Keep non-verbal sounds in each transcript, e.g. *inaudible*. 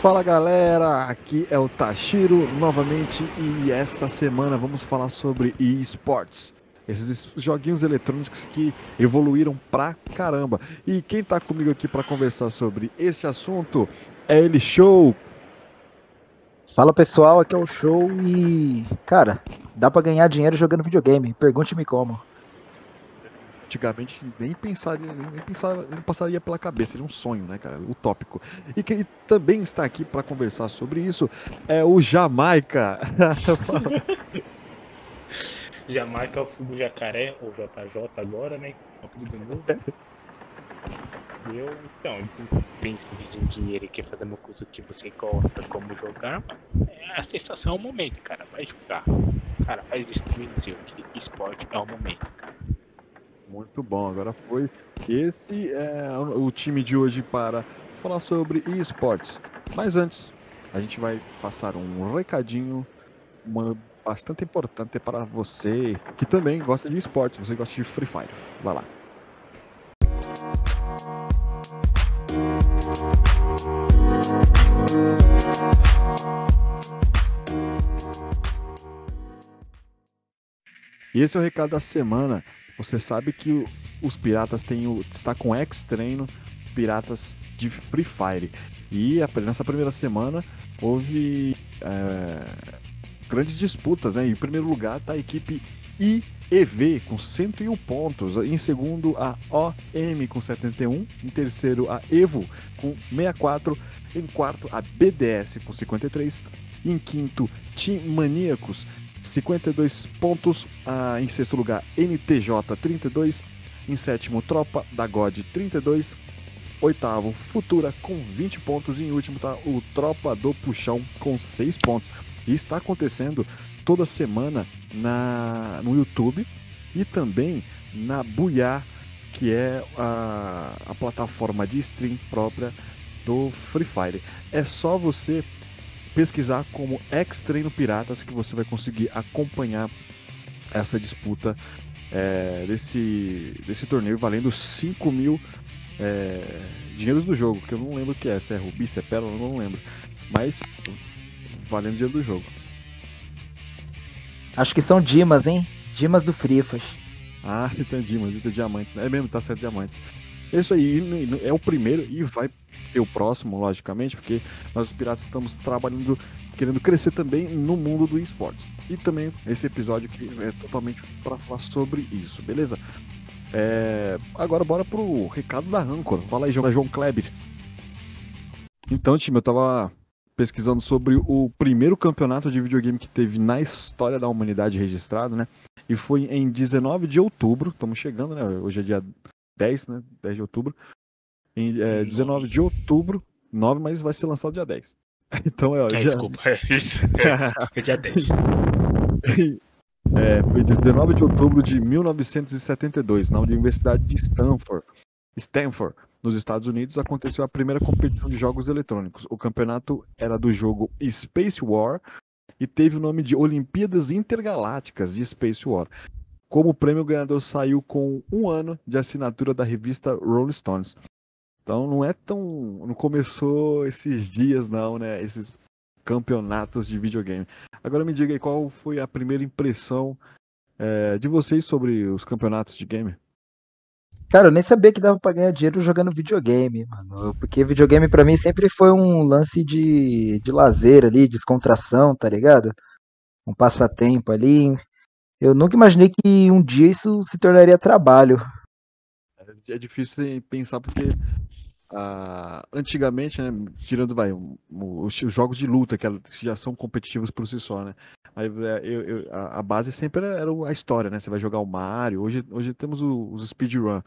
Fala galera, aqui é o Tashiro novamente e essa semana vamos falar sobre esports. Esses joguinhos eletrônicos que evoluíram pra caramba. E quem tá comigo aqui para conversar sobre este assunto é ele, Show. Fala pessoal, aqui é o Show e. Cara, dá para ganhar dinheiro jogando videogame. Pergunte-me como antigamente nem pensaria, nem, pensava, nem passaria pela cabeça, seria um sonho, né, cara? Utópico. E quem também está aqui para conversar sobre isso é o Jamaica. *laughs* Jamaica é o filho jacaré, ou JJ agora, né? novo. Eu, então, pensa em dinheiro e quer fazer uma coisa que você gosta, como jogar, é a sensação é o momento, cara. Vai jogar. Cara, faz streaming que esporte é o momento, cara. Muito bom. Agora foi esse é o time de hoje para falar sobre esportes. Mas antes, a gente vai passar um recadinho uma, bastante importante para você que também gosta de esportes, você gosta de Free Fire. Vai lá. E esse é o recado da semana. Você sabe que os piratas têm o, está com ex-treino piratas de Free Fire. E nessa primeira semana houve é, grandes disputas. Né? Em primeiro lugar está a equipe IEV com 101 pontos. Em segundo, a OM com 71. Em terceiro, a EVO com 64. Em quarto, a BDS com 53. Em quinto, Team Maníacos 52 pontos. Ah, em sexto lugar, NTJ 32. Em sétimo, Tropa da God 32. Oitavo, Futura com 20 pontos. E em último está o Tropa do Puxão com 6 pontos. E está acontecendo toda semana na, no YouTube e também na Buiá, que é a, a plataforma de stream própria do Free Fire. É só você pesquisar como Ex-Treino Piratas que você vai conseguir acompanhar essa disputa é, desse, desse torneio valendo 5 mil é, dinheiros do jogo, que eu não lembro o que é, se é Rubi, se é Pérola, eu não lembro. Mas valendo dinheiro do jogo. Acho que são Dimas, hein? Dimas do Frifas. Ah, *laughs* então Dimas, então Diamantes. É mesmo, tá certo, Diamantes. Isso aí é o primeiro e vai ter o próximo, logicamente, porque nós os piratas estamos trabalhando, querendo crescer também no mundo do esportes. E também esse episódio que é totalmente para falar sobre isso, beleza? É... Agora bora pro recado da Rancor. Fala aí, João Kleber. Então, time, eu tava pesquisando sobre o primeiro campeonato de videogame que teve na história da humanidade registrado, né? E foi em 19 de outubro, estamos chegando, né? Hoje é dia 10, né? 10 de outubro. Em é, 19 de outubro, 9, mas vai ser lançado dia 10. *laughs* Então é, ó, é, dia... Desculpa, é isso. *laughs* É, dia 10. *laughs* É, foi 19 de outubro de 1972, na Universidade de Stanford, Stanford, nos Estados Unidos, aconteceu a primeira competição de jogos eletrônicos. O campeonato era do jogo Space War e teve o nome de Olimpíadas Intergalácticas de Space War. Como prêmio, o ganhador saiu com um ano de assinatura da revista Rolling Stones. Então não é tão. Não começou esses dias, não, né? Esses campeonatos de videogame. Agora me diga aí qual foi a primeira impressão é, de vocês sobre os campeonatos de game? Cara, eu nem sabia que dava pra ganhar dinheiro jogando videogame, mano. Porque videogame para mim sempre foi um lance de, de lazer ali, descontração, tá ligado? Um passatempo ali. Eu nunca imaginei que um dia isso se tornaria trabalho. É difícil pensar porque uh, antigamente, né, tirando vai, os, os, jogos de luta que já são competitivos por si só, né? Aí, é, eu, eu, a, base sempre era, a história, né? Você vai jogar o Mario, hoje, hoje temos os speedrun.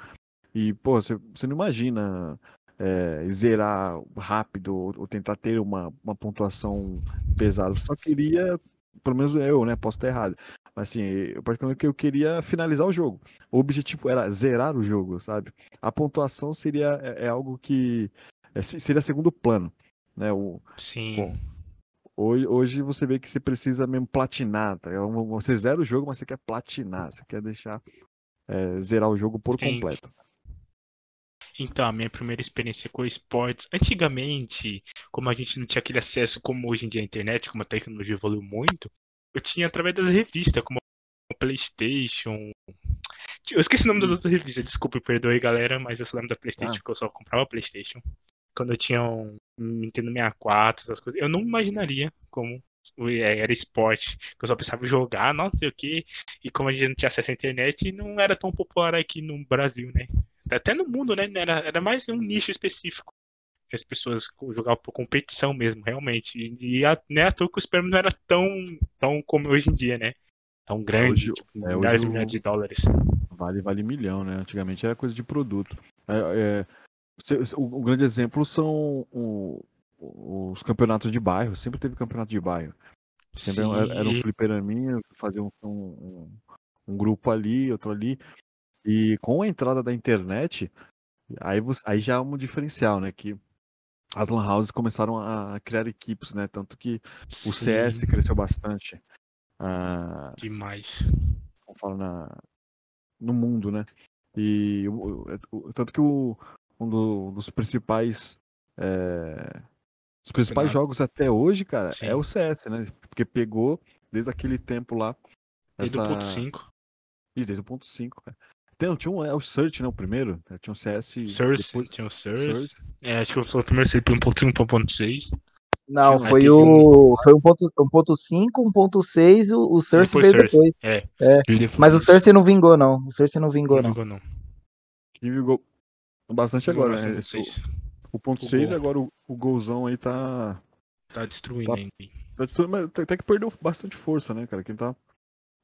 E, pô, você, você não imagina é, zerar rápido ou, ou, tentar ter uma, uma pontuação pesada. Você só queria, pelo menos eu, né? Posso estar errado. Mas assim, eu particularmente eu queria finalizar o jogo. O objetivo era zerar o jogo, sabe? A pontuação seria é, é algo que é, seria segundo plano, né? O, Sim. Bom, hoje, hoje você vê que você precisa mesmo platinar, tá? Você zera o jogo, mas você quer platinar, você quer deixar é, zerar o jogo por Sim. completo. Então, a minha primeira experiência com esportes, antigamente, como a gente não tinha aquele acesso como hoje em dia à internet, como a tecnologia evoluiu muito, eu tinha através das revistas, como PlayStation. Eu esqueci o nome das outras revistas, desculpe, perdoe galera, mas eu só lembro da PlayStation, Ah. porque eu só comprava PlayStation. Quando eu tinha um Nintendo 64, essas coisas, eu não imaginaria como é, era esporte, que eu só pensava em jogar, não sei o que, e como a gente não tinha acesso à internet, não era tão popular aqui no Brasil, né? Até no mundo, né? Era, era mais um nicho específico. Que As pessoas jogavam por competição mesmo, realmente. E, e a, né, à toa que o Superman não era tão, tão como hoje em dia, né? Tão grande, Hoje- tipo, é, milhares e milhares de dólares. Vale, vale milhão, né? Antigamente era coisa de produto. É, é, o, o grande exemplo são o- os campeonatos de bairro. Sempre teve campeonato de bairro. Sempre era, era um fliperaminha, fazia um, um, um- um grupo ali, outro ali. E com a entrada da internet, aí, você- aí já é um diferencial, né? Que as lan houses começaram a criar equipes, né? Tanto que o Sim, CS cresceu bastante. Ah, Demais. como fala na, no mundo, né? E o- o- o- tanto que o, um do- dos principais é, os principais jogos até hoje, cara, Sim. é o CS, né? Porque pegou desde aquele tempo lá. Desde o essa- ponto 5. Isso, desde o ponto 5, cara. Tem, tinha um, é o Search, né? O primeiro. né, Tinha um CS. Source, depois, tinha o. Source. É, acho que foi o primeiro CP 1.5 para 1.6. Não, Tinha- foi o. Foi 1.5, 1.6, o, o Cersei Depois veio depois. É. É, Ele depois- Mas o Cersei não vingou, não. O Cersei não vingou, não não. jogou, não. Que vingou bastante agora, né? Bastante. o ponto O 6 gol. agora o, o golzão aí tá. Tá destruindo Tá- ainda. tá destruindo, mas até que perdeu bastante força, né, cara? Quem tá.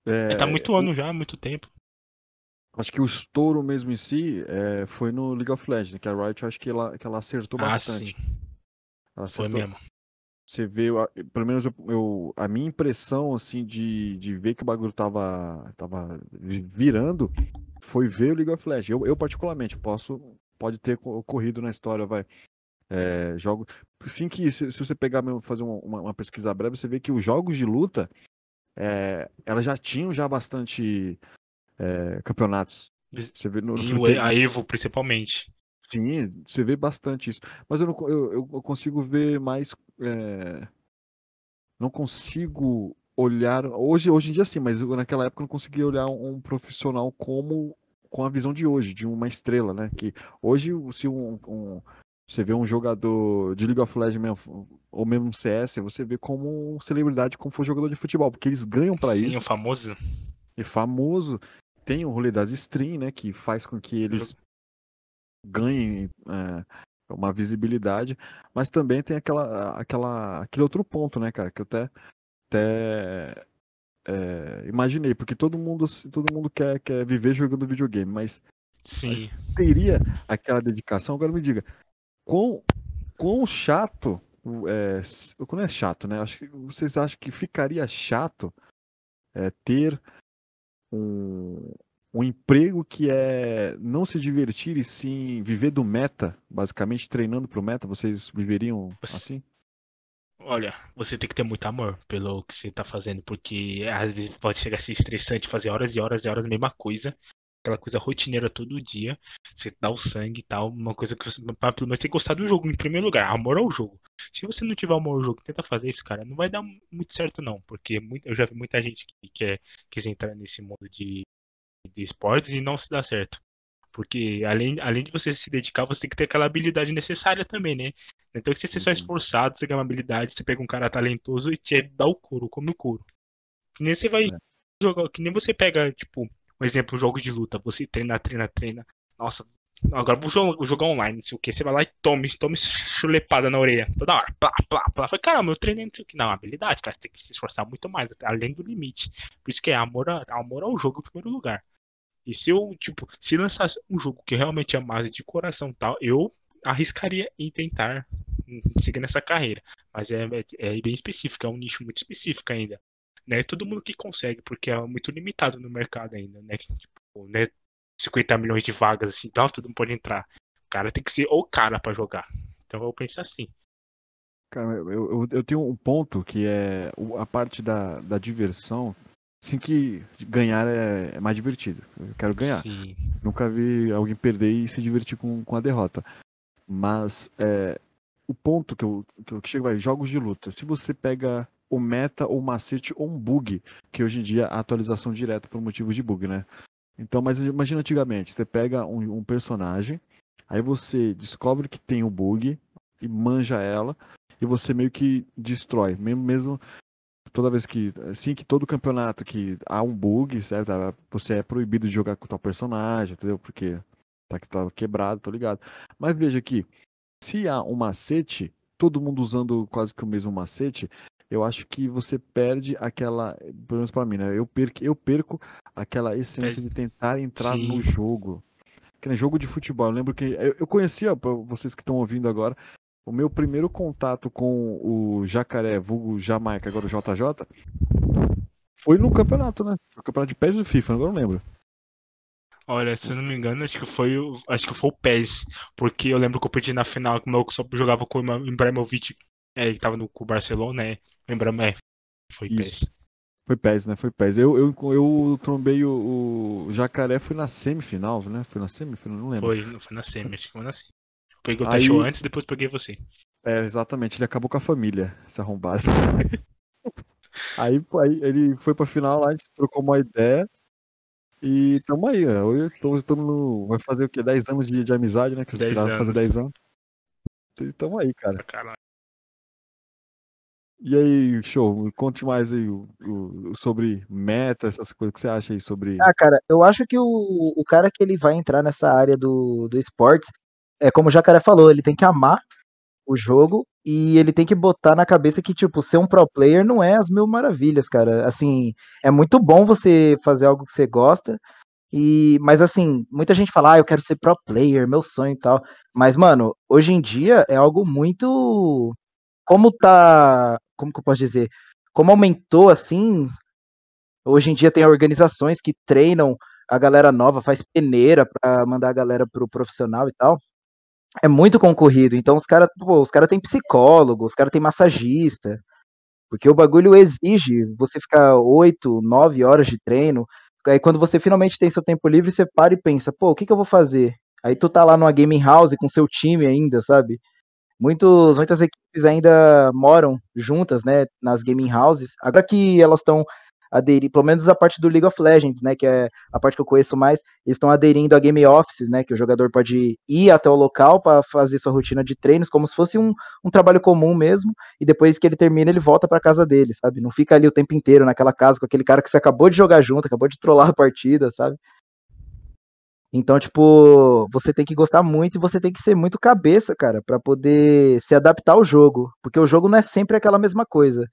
É, É, tá muito ano já, muito tempo. Acho que o estouro mesmo em si é, foi no League of Legends, né, que a Riot acho que ela, que ela acertou Ah, bastante. sim. Ela Foi acertou. mesmo. Você vê, pelo menos eu, eu- a minha impressão assim de, de ver que o bagulho tava, tava vi- virando foi ver o League of Legends. Eu, eu particularmente posso pode ter co- ocorrido na história, vai. É, jogo, sim que se, se você pegar mesmo, fazer uma, uma- uma pesquisa breve, você vê que os jogos de luta é, elas já tinham já bastante é, campeonatos. Você vê no, E a Evo, principalmente. Sim, você vê bastante isso. Mas eu, não, eu, eu consigo ver mais. é, Não consigo olhar. Hoje, hoje em dia sim, mas eu, naquela época eu não conseguia olhar um, um profissional como com a visão de hoje, de uma estrela, né? Que hoje, se um, um- você vê um jogador de League of Legends mesmo, ou mesmo um CS, você vê como celebridade, como for jogador de futebol, porque eles ganham Sim, isso o famoso. é famoso. Tem o rolê das stream, né? Que faz com que eles ganhem é, uma visibilidade. Mas também tem aquela, aquela, aquele outro ponto, né, cara? Que eu até, até é, imaginei. Porque todo mundo, todo mundo quer, quer viver jogando videogame. Mas Sim. Mas- teria aquela dedicação? Agora me diga, quão, quão chato. É, quando é chato, né? Acho que vocês acham que ficaria chato é, ter um, um emprego que é não se divertir e sim viver do meta, basicamente treinando pro meta? Vocês viveriam Você- assim? Olha, você tem que ter muito amor pelo que você tá fazendo, porque às vezes pode chegar a ser estressante fazer horas e horas e horas a mesma coisa. Aquela coisa rotineira todo dia. Você dá o sangue e tal. Uma coisa que você. pra Pelo menos tem que gostar do jogo em primeiro lugar. Amor ao jogo. Se você não tiver amor ao jogo, tenta fazer isso, cara. Não vai dar muito certo, não. Porque muito- eu já vi muita gente que quer, quis entrar nesse mundo de, de esportes e não se dá certo. Porque além, além de você se dedicar, você tem que ter aquela habilidade necessária também, né? Então que você ser só Uhum. esforçado, você ganha uma habilidade, você pega um cara talentoso e te dá o couro, come o couro. Que nem você vai É. jogar, que nem você pega, tipo, um exemplo, jogos de luta, você treina, treina, treina. Nossa, agora vou jogar, online, não sei o que. Você vai lá e tome, tome chulepada na orelha. Toda hora. Plá, plá, plá. Fala, caramba, eu treinei não sei o que. Não, habilidade, cara, você tem que se esforçar muito mais, além do limite. Por isso que é amor, a- amor ao jogo em primeiro lugar. E se eu, tipo, se lançasse um jogo que realmente amasse de coração tal, eu arriscaria em tentar hum, seguir nessa carreira. Mas é, é, é bem específico, é um nicho muito específico ainda. Não é todo mundo que consegue, porque é muito limitado no mercado ainda, né? Tipo, né 50 milhões de vagas assim, então todo mundo pode entrar. O cara tem que ser o cara pra jogar. Então eu penso assim. Cara, eu, eu, eu tenho um ponto que é a parte da, da diversão Assim que ganhar é, é mais divertido. Eu quero ganhar. Sim. Nunca vi alguém perder e se divertir com, com a derrota. Mas é, o ponto que eu, que eu chego vai, jogos de luta. Se você pega o meta, ou macete, ou um bug, que hoje em dia a atualização direta por motivos de bug, né? Então, mas imagina antigamente, você pega um, um personagem, aí você descobre que tem o um bug e manja ela, e você meio que destrói, mesmo, mesmo toda vez que, assim que todo campeonato que há um bug, certo? Você é proibido de jogar com tal personagem, entendeu? Porque tá, tá quebrado, tô ligado. Mas veja aqui, se há um macete, todo mundo usando quase que o mesmo macete, eu acho que você perde aquela, pelo menos para mim, né? Eu perco, eu perco aquela essência de tentar entrar Sim. no jogo. Que nem jogo de futebol. Eu lembro que eu, eu conhecia, para vocês que estão ouvindo agora, o meu primeiro contato com o Jacaré, vulgo Jamaica, agora o JJ, foi no campeonato, né? Foi o campeonato de PES do FIFA, agora não lembro. Olha, se eu não me engano, acho que foi o, acho que foi o PES, porque eu lembro que eu perdi na final, que o meu só jogava com o Ibrahimovic, é, que tava no, com o Barcelona, né? Lembrando, é, foi Isso. PES. Foi PES, né? Foi PES. Eu, eu, eu trombei o, o Jacaré, foi na semifinal, né? Foi na semifinal, não lembro. Foi, foi na semi, acho que foi na semi. Peguei o Tachou antes, depois peguei você. É, exatamente, ele acabou com a família, esse arrombado. *laughs* aí, aí ele foi pra final lá, a gente trocou uma ideia. E tamo aí, ó. Tamo, tamo no, vai fazer o quê? 10 anos de, de amizade, né? Que você vai fazer 10 anos. E tamo aí, cara. Caralho. E aí, show, conte mais aí o, o, sobre meta, essas coisas que você acha aí sobre. Ah, cara, eu acho que o, o cara que ele vai entrar nessa área do, do esportes, é como o Jacaré falou, ele tem que amar o jogo e ele tem que botar na cabeça que, tipo, ser um pro player não é as mil maravilhas, cara. Assim, é muito bom você fazer algo que você gosta, e, mas assim, muita gente fala, ah, eu quero ser pro player, meu sonho e tal. Mas, mano, hoje em dia é algo muito. Como tá como que eu posso dizer? Como aumentou assim, hoje em dia tem organizações que treinam a galera nova, faz peneira para mandar a galera pro profissional e tal. É muito concorrido, então os caras, os caras têm psicólogo, os caras têm massagista, porque o bagulho exige você ficar oito, nove horas de treino. Aí quando você finalmente tem seu tempo livre, você para e pensa, pô, o que, que eu vou fazer? Aí tu tá lá numa gaming house com seu time ainda, sabe? Muitos, muitas equipes ainda moram juntas, né, nas gaming houses. Agora que elas estão aderindo, pelo menos a parte do League of Legends, né, que é a parte que eu conheço mais, eles estão aderindo a game offices, né, que o jogador pode ir até o local para fazer sua rotina de treinos, como se fosse um, um trabalho comum mesmo, e depois que ele termina, ele volta para casa dele, sabe? Não fica ali o tempo inteiro naquela casa com aquele cara que você acabou de jogar junto, acabou de trollar a partida, sabe? Então, tipo, você tem que gostar muito e você tem que ser muito cabeça, cara, para poder se adaptar ao jogo, porque o jogo não é sempre aquela mesma coisa.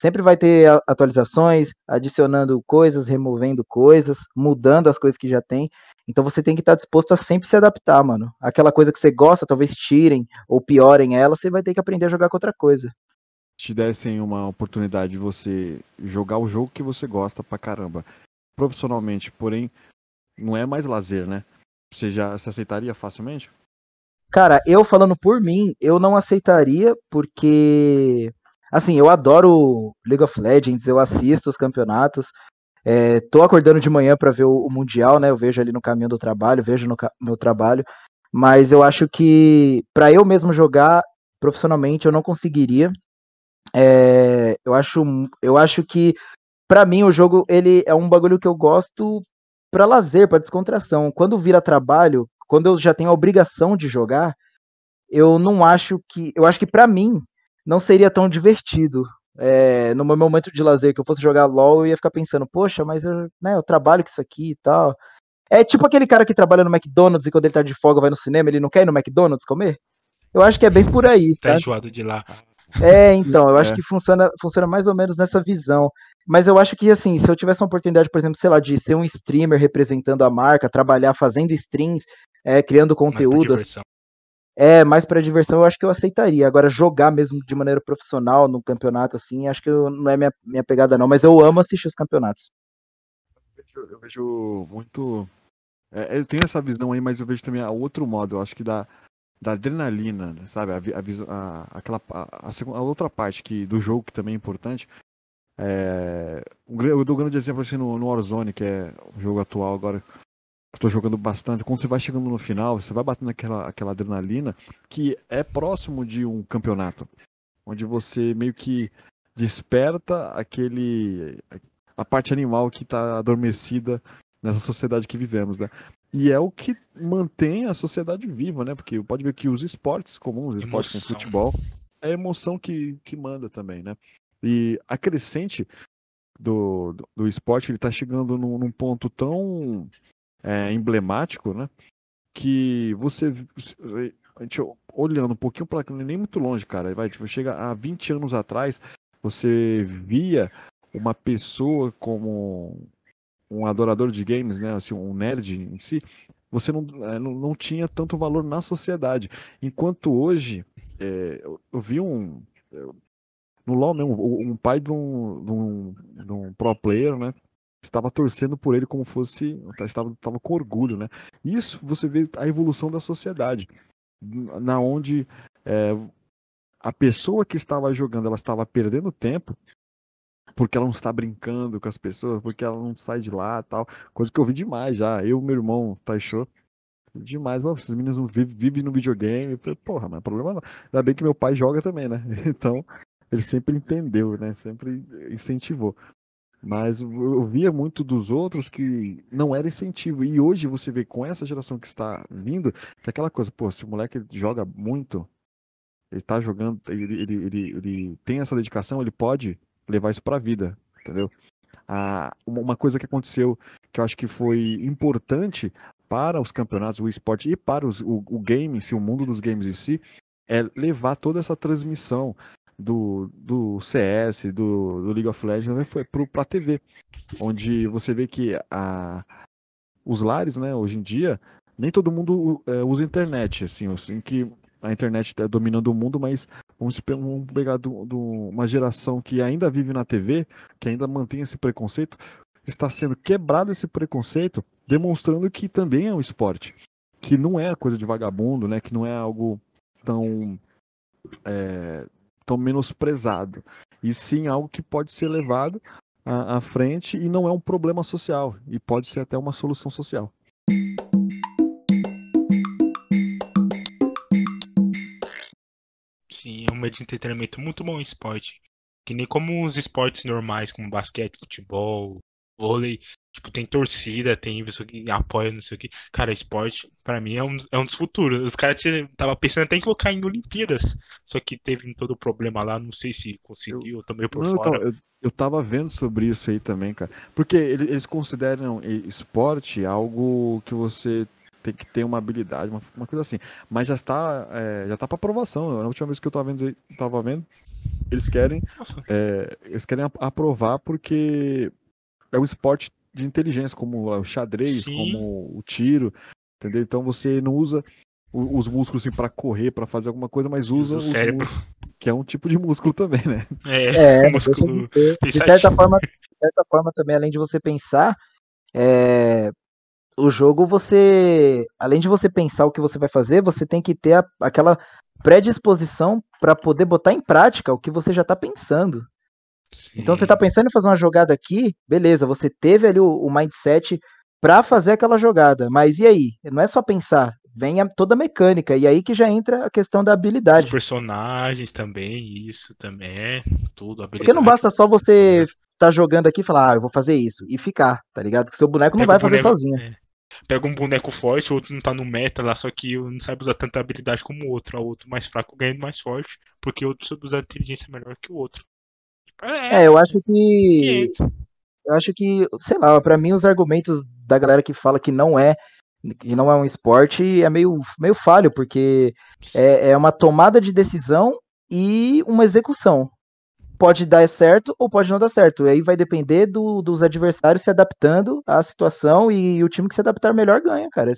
Sempre vai ter atualizações, adicionando coisas, removendo coisas, mudando as coisas que já tem. Então você tem que estar disposto a sempre se adaptar, mano. Aquela coisa que você gosta, talvez tirem ou piorem ela, você vai ter que aprender a jogar com outra coisa. Te dessem uma oportunidade de você jogar o jogo que você gosta pra caramba, profissionalmente, porém não é mais lazer, né? Você já se aceitaria facilmente? Cara, eu falando por mim, eu não aceitaria, porque. Assim, eu adoro League of Legends, eu assisto os campeonatos. É, tô acordando de manhã para ver o, o, Mundial, né? Eu vejo ali no caminho do trabalho, vejo no meu trabalho. Mas eu acho que para eu mesmo jogar profissionalmente eu não conseguiria. É, eu acho, eu acho que para mim o jogo ele é um bagulho que eu gosto para lazer, para descontração. Quando vira trabalho, quando eu já tenho a obrigação de jogar, eu não acho que. Eu acho que para mim não seria tão divertido. É, no meu momento de lazer, que eu fosse jogar LOL, eu ia ficar pensando, poxa, mas eu, né, eu trabalho com isso aqui e tal. É tipo aquele cara que trabalha no McDonald's e quando ele tá de folga vai no cinema, ele não quer ir no McDonald's comer? Eu acho que é bem por aí. Tá enjoado de lá. É, então, eu acho é. que funciona, funciona mais ou menos nessa visão. Mas eu acho que, assim, se eu tivesse uma oportunidade, por exemplo, sei lá, de ser um streamer representando a marca, trabalhar fazendo streams, é, criando conteúdo. Mais é, mais para diversão, eu acho que eu aceitaria. Agora, jogar mesmo de maneira profissional no campeonato, assim, acho que não é minha, minha pegada, não. Mas eu amo assistir os campeonatos. Eu vejo, eu vejo muito. É, eu tenho essa visão aí, mas eu vejo também a outro modo. Eu acho que da, da adrenalina, sabe? A, a, a aquela, a, a, outra parte que, do jogo que também é importante É, eu dou um grande exemplo assim no, no Warzone, que é o jogo atual agora. Estou jogando bastante. Quando você vai chegando no final, você vai batendo aquela, aquela adrenalina que é próximo de um campeonato, onde você meio que desperta aquele a parte animal que está adormecida nessa sociedade que vivemos, né? E é o que mantém a sociedade viva, né? Porque pode ver que os esportes comuns, os esportes como futebol, é a emoção que, que manda também, né? E a crescente do, do, do esporte, ele está chegando num, num, ponto tão é, emblemático, né? Que você, a gente olhando um pouquinho para nem muito longe, cara, vai, tipo, chega a 20 anos atrás, você via uma pessoa como um adorador de games, né, assim, um nerd em si, você não, é, não, tinha tanto valor na sociedade. Enquanto hoje, é, eu, vi um. No LoL mesmo, um pai de um, de um, de um pro player, né? Estava torcendo por ele como fosse. Estava, estava com orgulho, né? Isso você vê a evolução da sociedade. Na onde é, a pessoa que estava jogando, ela estava perdendo tempo porque ela não está brincando com as pessoas, porque ela não sai de lá tal. Coisa que eu vi demais já. Eu, meu irmão, Taisho, demais. Mano, esses meninos vivem, vivem no videogame. Porra, mas problema não. Ainda bem que meu pai joga também, né? *laughs* Então, ele sempre entendeu, né? Sempre incentivou. Mas eu via muito dos outros que não era incentivo. E hoje você vê com essa geração que está vindo, que é aquela coisa, pô, se o moleque joga muito, ele está jogando, ele, ele, ele, ele tem essa dedicação, ele pode levar isso para a vida, entendeu? Ah, uma coisa que aconteceu que eu acho que foi importante para os campeonatos, o esporte e para os, o, o game, se o mundo dos games em si, é levar toda essa transmissão do, do CS, do, do League of Legends, né, foi para a TV, onde você vê que a, os lares, né, hoje em dia, nem todo mundo é, usa internet, assim, assim que a internet está dominando o mundo, mas vamos, pegar do, do, uma geração que ainda vive na TV, que ainda mantém esse preconceito, está sendo quebrado esse preconceito, demonstrando que também é um esporte, que não é coisa de vagabundo, né? Que não é algo tão é, tão menosprezado, e sim algo que pode ser levado à, à frente e não é um problema social e pode ser até uma solução social. Sim, é um meio de entretenimento muito bom em esporte. Que nem como os esportes normais, como basquete, futebol, vôlei. Tipo, tem torcida, tem pessoa que apoia, não sei o que. Cara, esporte, para mim, é um, é um dos futuros. Os caras tava pensando até em colocar em Olimpíadas. Só que teve todo o problema lá, não sei se conseguiu, eu também por não, fora. Então, eu, eu tava vendo sobre isso aí também, cara. Porque eles consideram esporte algo que você tem que ter uma habilidade, uma, uma coisa assim. Mas já está, é, já está para aprovação. Na última vez que eu estava vendo, tava vendo, eles querem, é, eles querem aprovar porque é um esporte de inteligência, como o xadrez, Sim. como o tiro, entendeu? Então você não usa os músculos assim, para correr, para fazer alguma coisa, mas usa o cérebro, músculos, que é um tipo de músculo também, né? É, é *laughs* músculo de, de certa forma, de certa forma também, além de você pensar, é, o jogo você, além de você pensar o que você vai fazer, você tem que ter a, aquela predisposição para poder botar em prática o que você já está pensando. Sim. Então você está pensando em fazer uma jogada aqui, beleza, você teve ali o, o mindset para fazer aquela jogada, mas e aí? Não é só pensar, vem a, toda a mecânica, e aí que já entra a questão da habilidade. Os personagens também, isso também é tudo. Habilidade. Porque não basta só você tá jogando aqui e falar, ah, eu vou fazer isso, e ficar, tá ligado? Porque seu boneco não vai fazer boneco, sozinho. É pega um boneco forte, o outro não tá no meta lá, só que não sabe usar tanta habilidade como o outro. O outro mais fraco ganha mais forte, porque o outro sabe usar inteligência melhor que o outro. É, é eu acho que. Eu acho que, sei lá, para mim os argumentos da galera que fala que não é que não é um esporte é meio, meio falho, porque é, é uma tomada de decisão e uma execução pode dar certo ou pode não dar certo. E aí vai depender do, dos adversários se adaptando à situação e o time que se adaptar melhor ganha, cara.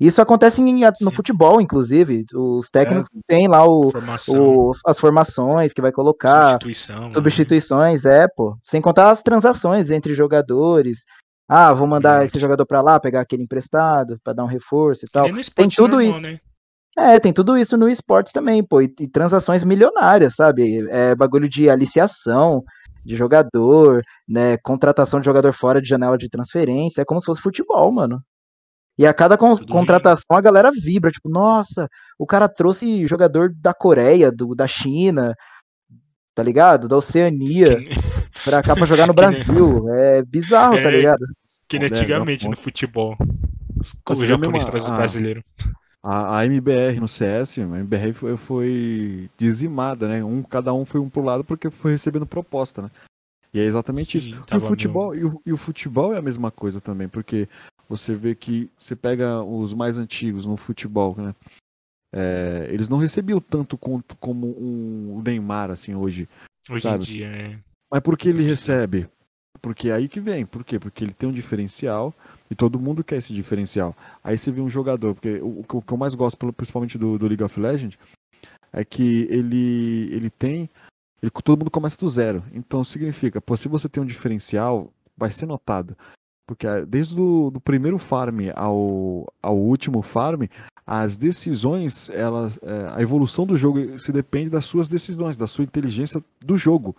Isso acontece em, no futebol, inclusive. Os técnicos é. têm lá o, o, as formações que vai colocar. Substituição, né? substituições, né? é, pô. Sem contar as transações entre jogadores. Ah, vou mandar esse jogador para lá, pegar aquele emprestado, para dar um reforço e tal. Tem tudo normal, isso. Né? É, tem tudo isso no esportes também, pô, e, e transações milionárias, sabe? É bagulho de aliciação, de jogador, né? Contratação de jogador fora de janela de transferência. É como se fosse futebol, mano. E a cada con contratação a galera vibra, tipo, nossa, o cara trouxe jogador da Coreia, do, da China, tá ligado? Da Oceania, que... *laughs* pra cá pra jogar no *laughs* Brasil. É bizarro, tá é, tá ligado? Que nem antigamente no futebol. Os japoneses trazem os brasileiros. A, a, MBR no CS, a MBR foi, foi, dizimada, né? Um, cada um foi um pro lado porque foi recebendo proposta, né? E é exatamente Sim, isso. E o, futebol, e o, e, o, futebol é a mesma coisa também, porque você vê que você pega os mais antigos no futebol, né? É, eles não recebiam tanto quanto como um Neymar, assim, hoje. Hoje sabe? em dia, é. Mas por que ele recebe? Porque é aí que vem. Por quê? Porque ele tem um diferencial e todo mundo quer esse diferencial. Aí você vê um jogador, porque o, o que eu mais gosto, principalmente do, do, League of Legends, é que ele, ele tem. Ele, todo mundo começa do zero. Então significa, pô, se você tem um diferencial, vai ser notado. Porque ah, desde o do primeiro farm ao, ao último farm, as decisões, elas, é, a evolução do jogo se depende das suas decisões, da sua inteligência do jogo.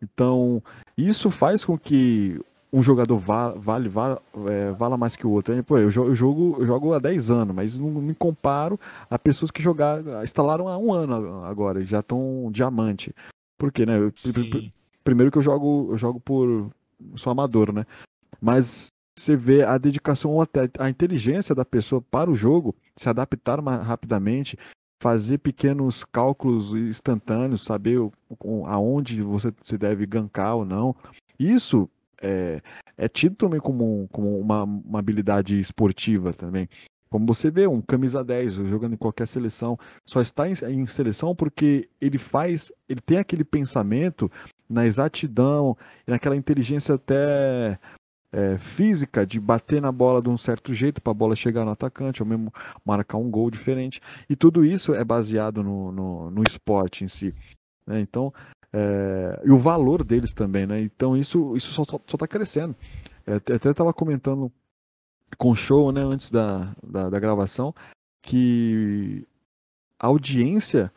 Então, isso faz com que um jogador vale, vale, vale é, vala mais que o outro. Pô, eu, jogo, eu, jogo, há 10 anos, mas não me comparo a pessoas que jogaram, instalaram há um ano agora, e já estão diamante. Por quê, né? Eu, primeiro que eu jogo, eu jogo por. sou amador, né? Mas você vê a dedicação, até a inteligência da pessoa para o jogo, se adaptar mais rapidamente, fazer pequenos cálculos instantâneos, saber aonde você se deve gankar ou não. Isso é, é tido também como, como uma, uma, habilidade esportiva também. Como você vê, um camisa 10 jogando em qualquer seleção, só está em, em seleção porque ele faz, ele tem aquele pensamento na exatidão, naquela inteligência até é, física de bater na bola de um certo jeito para a bola chegar no atacante, ou mesmo marcar um gol diferente. E tudo isso é baseado no, no, no esporte em si. Né? Então, é, e o valor deles também, né? Então isso, isso só está crescendo. É, até estava comentando com o show, né, antes da, da, da gravação, que a audiência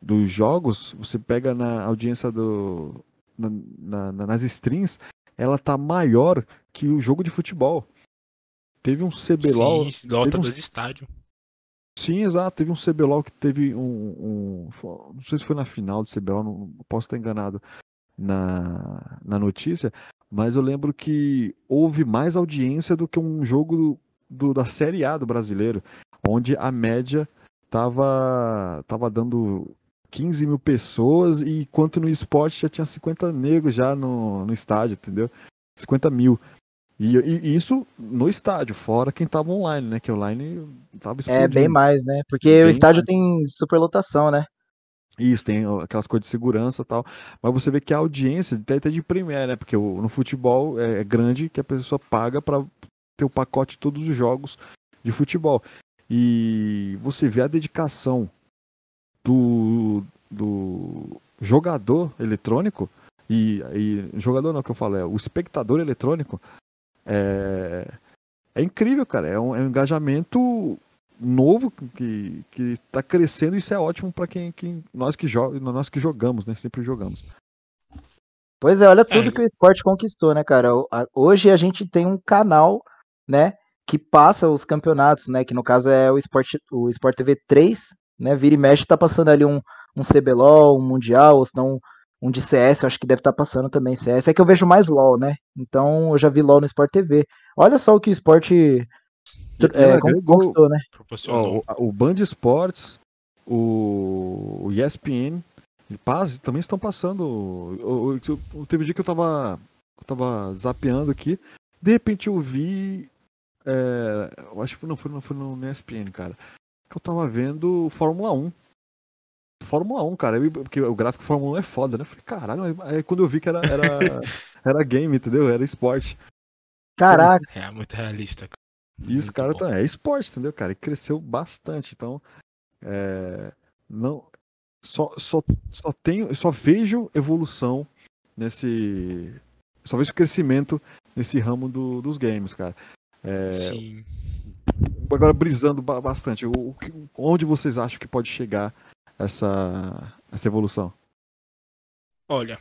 dos jogos, você pega na audiência do, na, na, nas streams, ela tá maior que o jogo de futebol. Teve um CBLOL. Sim, lota um... dos estádios. Sim, exato. Teve um CBLOL que teve um, um, Não sei se foi na final do CBLOL, não posso estar enganado na, na notícia, mas eu lembro que houve mais audiência do que um jogo do, da Série A do brasileiro, onde a média tava, tava dando 15 mil pessoas, e enquanto no esporte já tinha 50 negros já no, no estádio, entendeu? 50 mil. E, e, isso no estádio, fora quem tava online, né? Que online tava explodindo. É bem mais, né? Porque bem o estádio mais. tem superlotação, né? Isso, tem aquelas coisas de segurança e tal. Mas você vê que a audiência até, até de Premiere, né? Porque no futebol é, é grande que a pessoa paga para ter o pacote de todos os jogos de futebol. E você vê a dedicação do, do jogador eletrônico, e, e jogador não que eu falo, é o espectador eletrônico, é, é incrível, cara. É um, é um engajamento novo que que está crescendo e isso é ótimo para quem, quem nós que joga, nós que jogamos, né? Sempre jogamos. Pois é, olha tudo é. que o esporte conquistou, né, cara? Hoje a gente tem um canal, né, que passa os campeonatos, né, que no caso é o Sport, o Sport TV 3, né? Vira e mexe, tá passando ali um, um CBLOL, um Mundial, ou senão um de CS, eu acho que deve estar tá passando também CS. É que eu vejo mais LOL, né? Então eu já vi LOL no Sport TV. Olha só o que o esporte é, conquistou, né? o, o Band Esportes, o, o ESPN, paz, também estão passando. Eu, eu, eu, teve um dia que eu tava, eu tava zapeando aqui, de repente eu vi. É, eu acho que não foi, não foi no ESPN, cara que eu tava vendo Fórmula 1. Fórmula 1, cara, porque o gráfico Fórmula 1 é foda, né? Eu falei, caralho, aí quando eu vi que era, era, *laughs* era game, entendeu? Era esporte. Caraca. É muito realista. Cara. E os caras tá, é esporte, entendeu, cara? E cresceu bastante, então. É, não, só, só, só tenho, só vejo evolução nesse. Só vejo crescimento nesse ramo do, dos games, cara. É, Sim agora brisando bastante, o, onde vocês acham que pode chegar essa, essa evolução? Olha,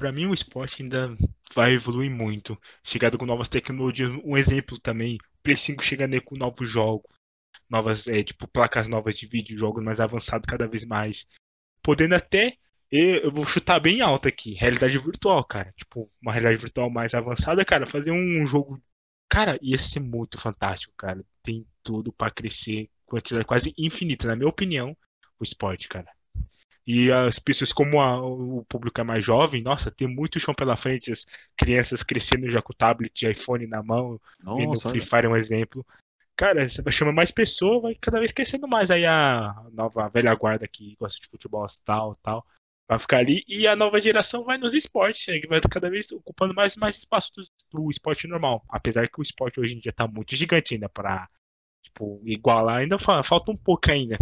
Pra mim, o esporte ainda vai evoluir muito. Chegado com novas tecnologias. Um exemplo também: o Play 5 chegando com novos jogos. Novas, é, tipo, placas novas de vídeo, jogos mais avançados cada vez mais. Podendo até. Eu vou chutar bem alto aqui. Realidade virtual, cara. Tipo, uma realidade virtual mais avançada, cara. Fazer um jogo. Cara, ia ser muito fantástico, cara. Tem tudo para crescer. Quantidade quase infinita, na minha opinião, o esporte, cara. E as pessoas, como a, o público é mais jovem, nossa, tem muito chão pela frente, as crianças crescendo já com tablet e iPhone na mão, nossa, no Free Fire é um exemplo. Cara, você vai chamar mais pessoas, vai cada vez crescendo mais aí a nova a velha guarda que gosta de futebol tal, tal. Vai ficar ali e a nova geração vai nos esportes, né, que vai cada vez ocupando mais mais espaço do, do esporte normal. Apesar que o esporte hoje em dia tá muito gigante ainda para Tipo, igualar ainda falta um pouco ainda.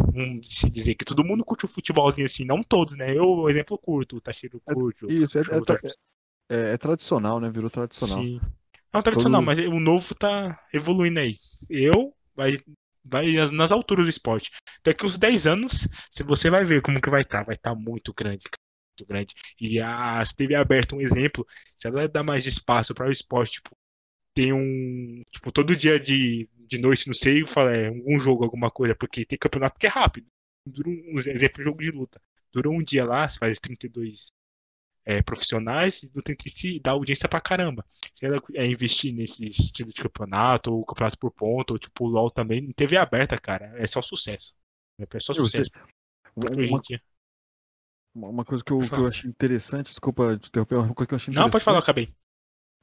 Se dizer que todo mundo curte o futebolzinho assim, não todos, né? Eu, exemplo, curto, o Tashiro é, curte. Isso, é, é, é, é, tradicional, né? Virou tradicional. Sim. É um tradicional, todo... mas o novo tá evoluindo aí. Eu vai, vai nas alturas do esporte. Daqui uns 10 anos, se você vai ver como que vai estar, tá, vai estar tá muito grande, muito grande. E a TV aberto um exemplo, se ela dá mais espaço para o esporte, tipo, tem um, tipo, todo dia de de noite, não sei, fala, é um jogo, alguma coisa, porque tem campeonato que é rápido. Dura um, exemplo, jogo de luta. Dura um dia lá, você faz 32 é, profissionais e luta entre si dá audiência pra caramba. Se ela é investir nesse estilo de campeonato, ou campeonato por ponto, ou tipo o LOL também, em TV aberta, cara, é só sucesso. É só sucesso. Uma, uma, coisa que eu, que eu achei interessante, desculpa te interromper, uma coisa que eu achei interessante. Não, pode falar, acabei.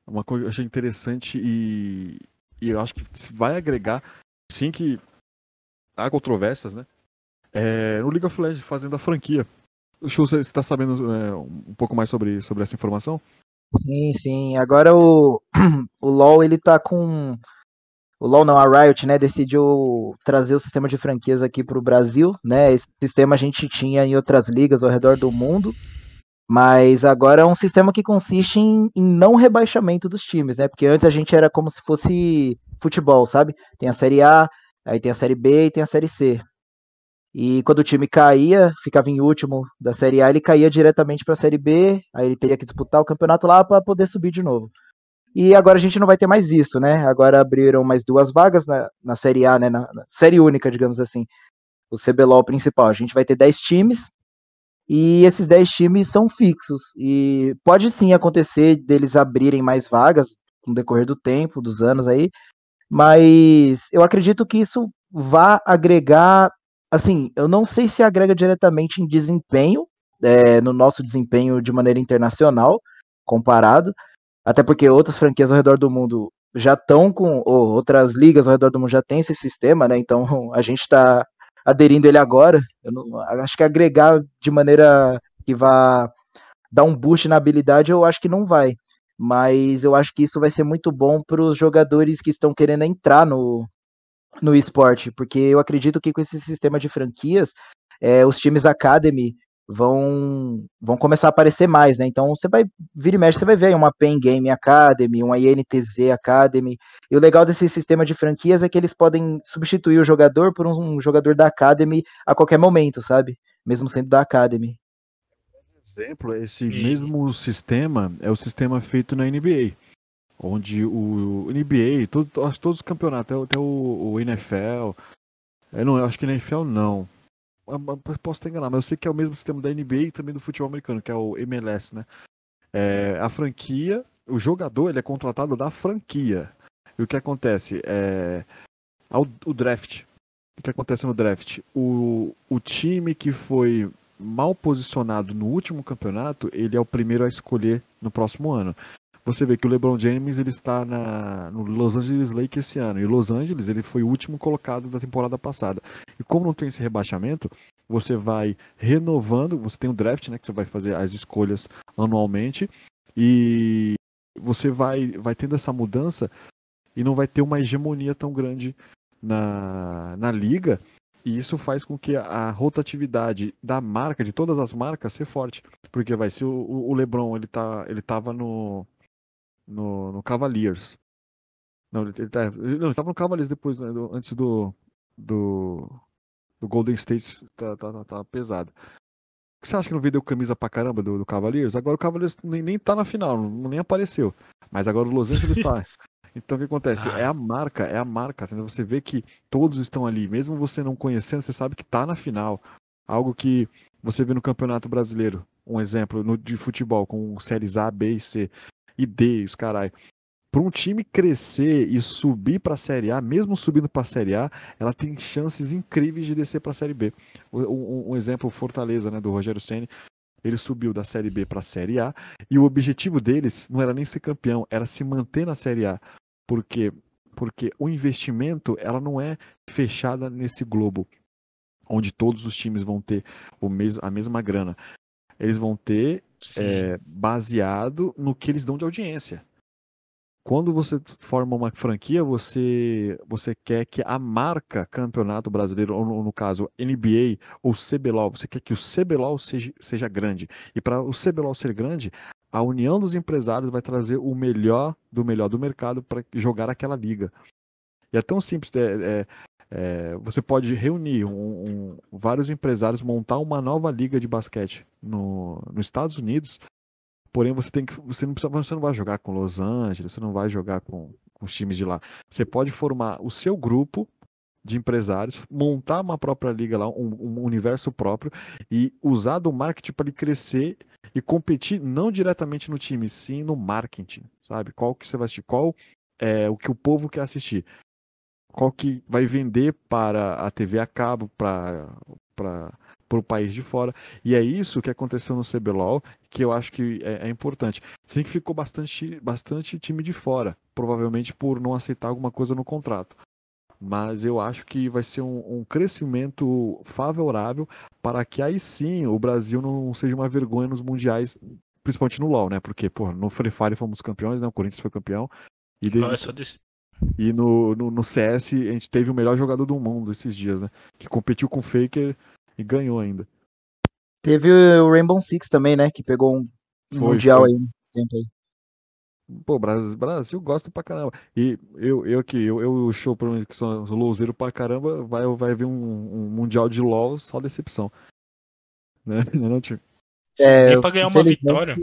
Uma coisa que eu achei interessante e, e eu acho que vai agregar, sim que há controvérsias, né? É, no League of Legends, fazendo a franquia. Você está sabendo é, um pouco mais sobre, sobre essa informação? Sim, sim. Agora o, *clears throat* o LoL, ele tá com... O LoL não, a Riot, né, decidiu trazer o sistema de franquias aqui para o Brasil, né? Esse sistema a gente tinha em outras ligas ao redor do mundo, mas agora é um sistema que consiste em, em, não rebaixamento dos times, né? Porque antes a gente era como se fosse futebol, sabe? Tem a Série A, aí tem a Série B e tem a Série C. E quando o time caía, ficava em último da Série A, ele caía diretamente para a Série B, aí ele teria que disputar o campeonato lá para poder subir de novo. E agora a gente não vai ter mais isso, né? Agora abriram mais duas vagas na, na Série A, né? Na, na série única, digamos assim. O CBLOL principal. A gente vai ter 10 times, e esses 10 times são fixos. E pode sim acontecer deles abrirem mais vagas no decorrer do tempo, dos anos aí, mas eu acredito que isso vá agregar. Assim, eu não sei se agrega diretamente em desempenho, é, no nosso desempenho de maneira internacional, comparado, até porque outras franquias ao redor do mundo já estão com, ou outras ligas ao redor do mundo já tem esse sistema, né? Então *laughs* a gente está aderindo ele agora. Eu não, acho que agregar de maneira que vá dar um boost na habilidade, eu acho que não vai. Mas eu acho que isso vai ser muito bom para os jogadores que estão querendo entrar no, no esporte, porque eu acredito que com esse sistema de franquias, é, os times Academy vão vão começar a aparecer mais, né? Então você vai vir e mexe, você vai ver uma Pen Game Academy, uma INTZ Academy. E o legal desse sistema de franquias é que eles podem substituir o jogador por um jogador da Academy a qualquer momento, sabe? Mesmo sendo da Academy. Exemplo, esse mesmo sistema é o sistema feito na NBA. Onde o, NBA, todo, todos os campeonatos, até, o, o NFL, eu não, eu acho que na NFL não, Posso estar enganado, mas eu sei que é o mesmo sistema da NBA e também do futebol americano, que é o MLS, né? É, a franquia, o jogador ele é contratado da franquia. E o que acontece? É, o draft. O que acontece no draft? O, o time que foi mal posicionado no último campeonato, ele é o primeiro a escolher no próximo ano você vê que o LeBron James ele está na, no Los Angeles Lakers esse ano. E o Los Angeles ele foi o último colocado da temporada passada. E como não tem esse rebaixamento, você vai renovando, você tem o draft, né, que você vai fazer as escolhas anualmente e você vai vai tendo essa mudança e não vai ter uma hegemonia tão grande na, na liga. E isso faz com que a rotatividade da marca, de todas as marcas, ser forte. Porque vai ser o, o LeBron, ele, tá, ele tava no, no, no Cavaliers. Não, ele, ele, tá, ele, não, ele tava no Cavaliers depois, né, do, antes do, do, do Golden State tá, tá, tá, tá, pesado. que você acha que não vendeu camisa pra caramba do, do Cavaliers? Agora o Cavaliers nem, nem tá na final, não, nem apareceu. Mas agora o Los Angeles tá. *laughs* Então o que acontece? Ah. É a marca, é a marca. Entendeu? Você vê que todos estão ali, mesmo você não conhecendo, você sabe que tá na final. Algo que você vê no Campeonato Brasileiro. Um exemplo no, de futebol, com séries A, B e C. E D, os carai. Para um time crescer e subir para a Série A, mesmo subindo para a Série A, ela tem chances incríveis de descer para a Série B. Um, um exemplo, Fortaleza, né, do Rogério Ceni, ele subiu da Série B para a Série A e o objetivo deles não era nem ser campeão, era se manter na Série A. Por quê? Porque o investimento ela não é fechada nesse globo, onde todos os times vão ter o mes a mesma grana. Eles vão ter é, baseado no que eles dão de audiência. Quando você forma uma franquia, você, você quer que a marca Campeonato Brasileiro, ou no, no caso NBA ou CBLOL, você quer que o CBLOL seja, seja grande. E para o CBLOL ser grande, a união dos empresários vai trazer o melhor do melhor do mercado para jogar aquela liga. E é tão simples. É, é, é, você pode reunir um, um, vários empresários, montar uma nova liga de basquete no, nos Estados Unidos Porém, você tem que. Você não, precisa, você não vai jogar com Los Angeles, você não vai jogar com, com os times de lá. Você pode formar o seu grupo de empresários, montar uma própria liga lá, um, um universo próprio, e usar do marketing para ele crescer e competir não diretamente no time, sim no marketing, sabe? Qual que você vai assistir, qual é o que o povo quer assistir, qual que vai vender para a TV a cabo, para para o país de fora. E é isso que aconteceu no CBLOL, que eu acho que é, é, importante. Sim que ficou bastante, bastante time de fora, provavelmente por não aceitar alguma coisa no contrato. Mas eu acho que vai ser um, um crescimento favorável para que aí sim o Brasil não seja uma vergonha nos mundiais, principalmente no LoL, né? Porque, pô, no Free Fire fomos campeões, né? O Corinthians foi campeão. E, de... e no, no, no, CS a gente teve o melhor jogador do mundo esses dias, né? Que competiu com o Faker e ganhou ainda. Teve o Rainbow Six também, né? Que pegou um foi, mundial foi. aí um tempo aí. Pô, Brasil, Brasil gosta pra caramba. E eu, eu aqui, eu, eu show pra mim que sou louzeiro pra caramba, vai, vai vir um, um, mundial de LOL só decepção. Né? *laughs* Não, tio? É, Nem pra ganhar uma vitória.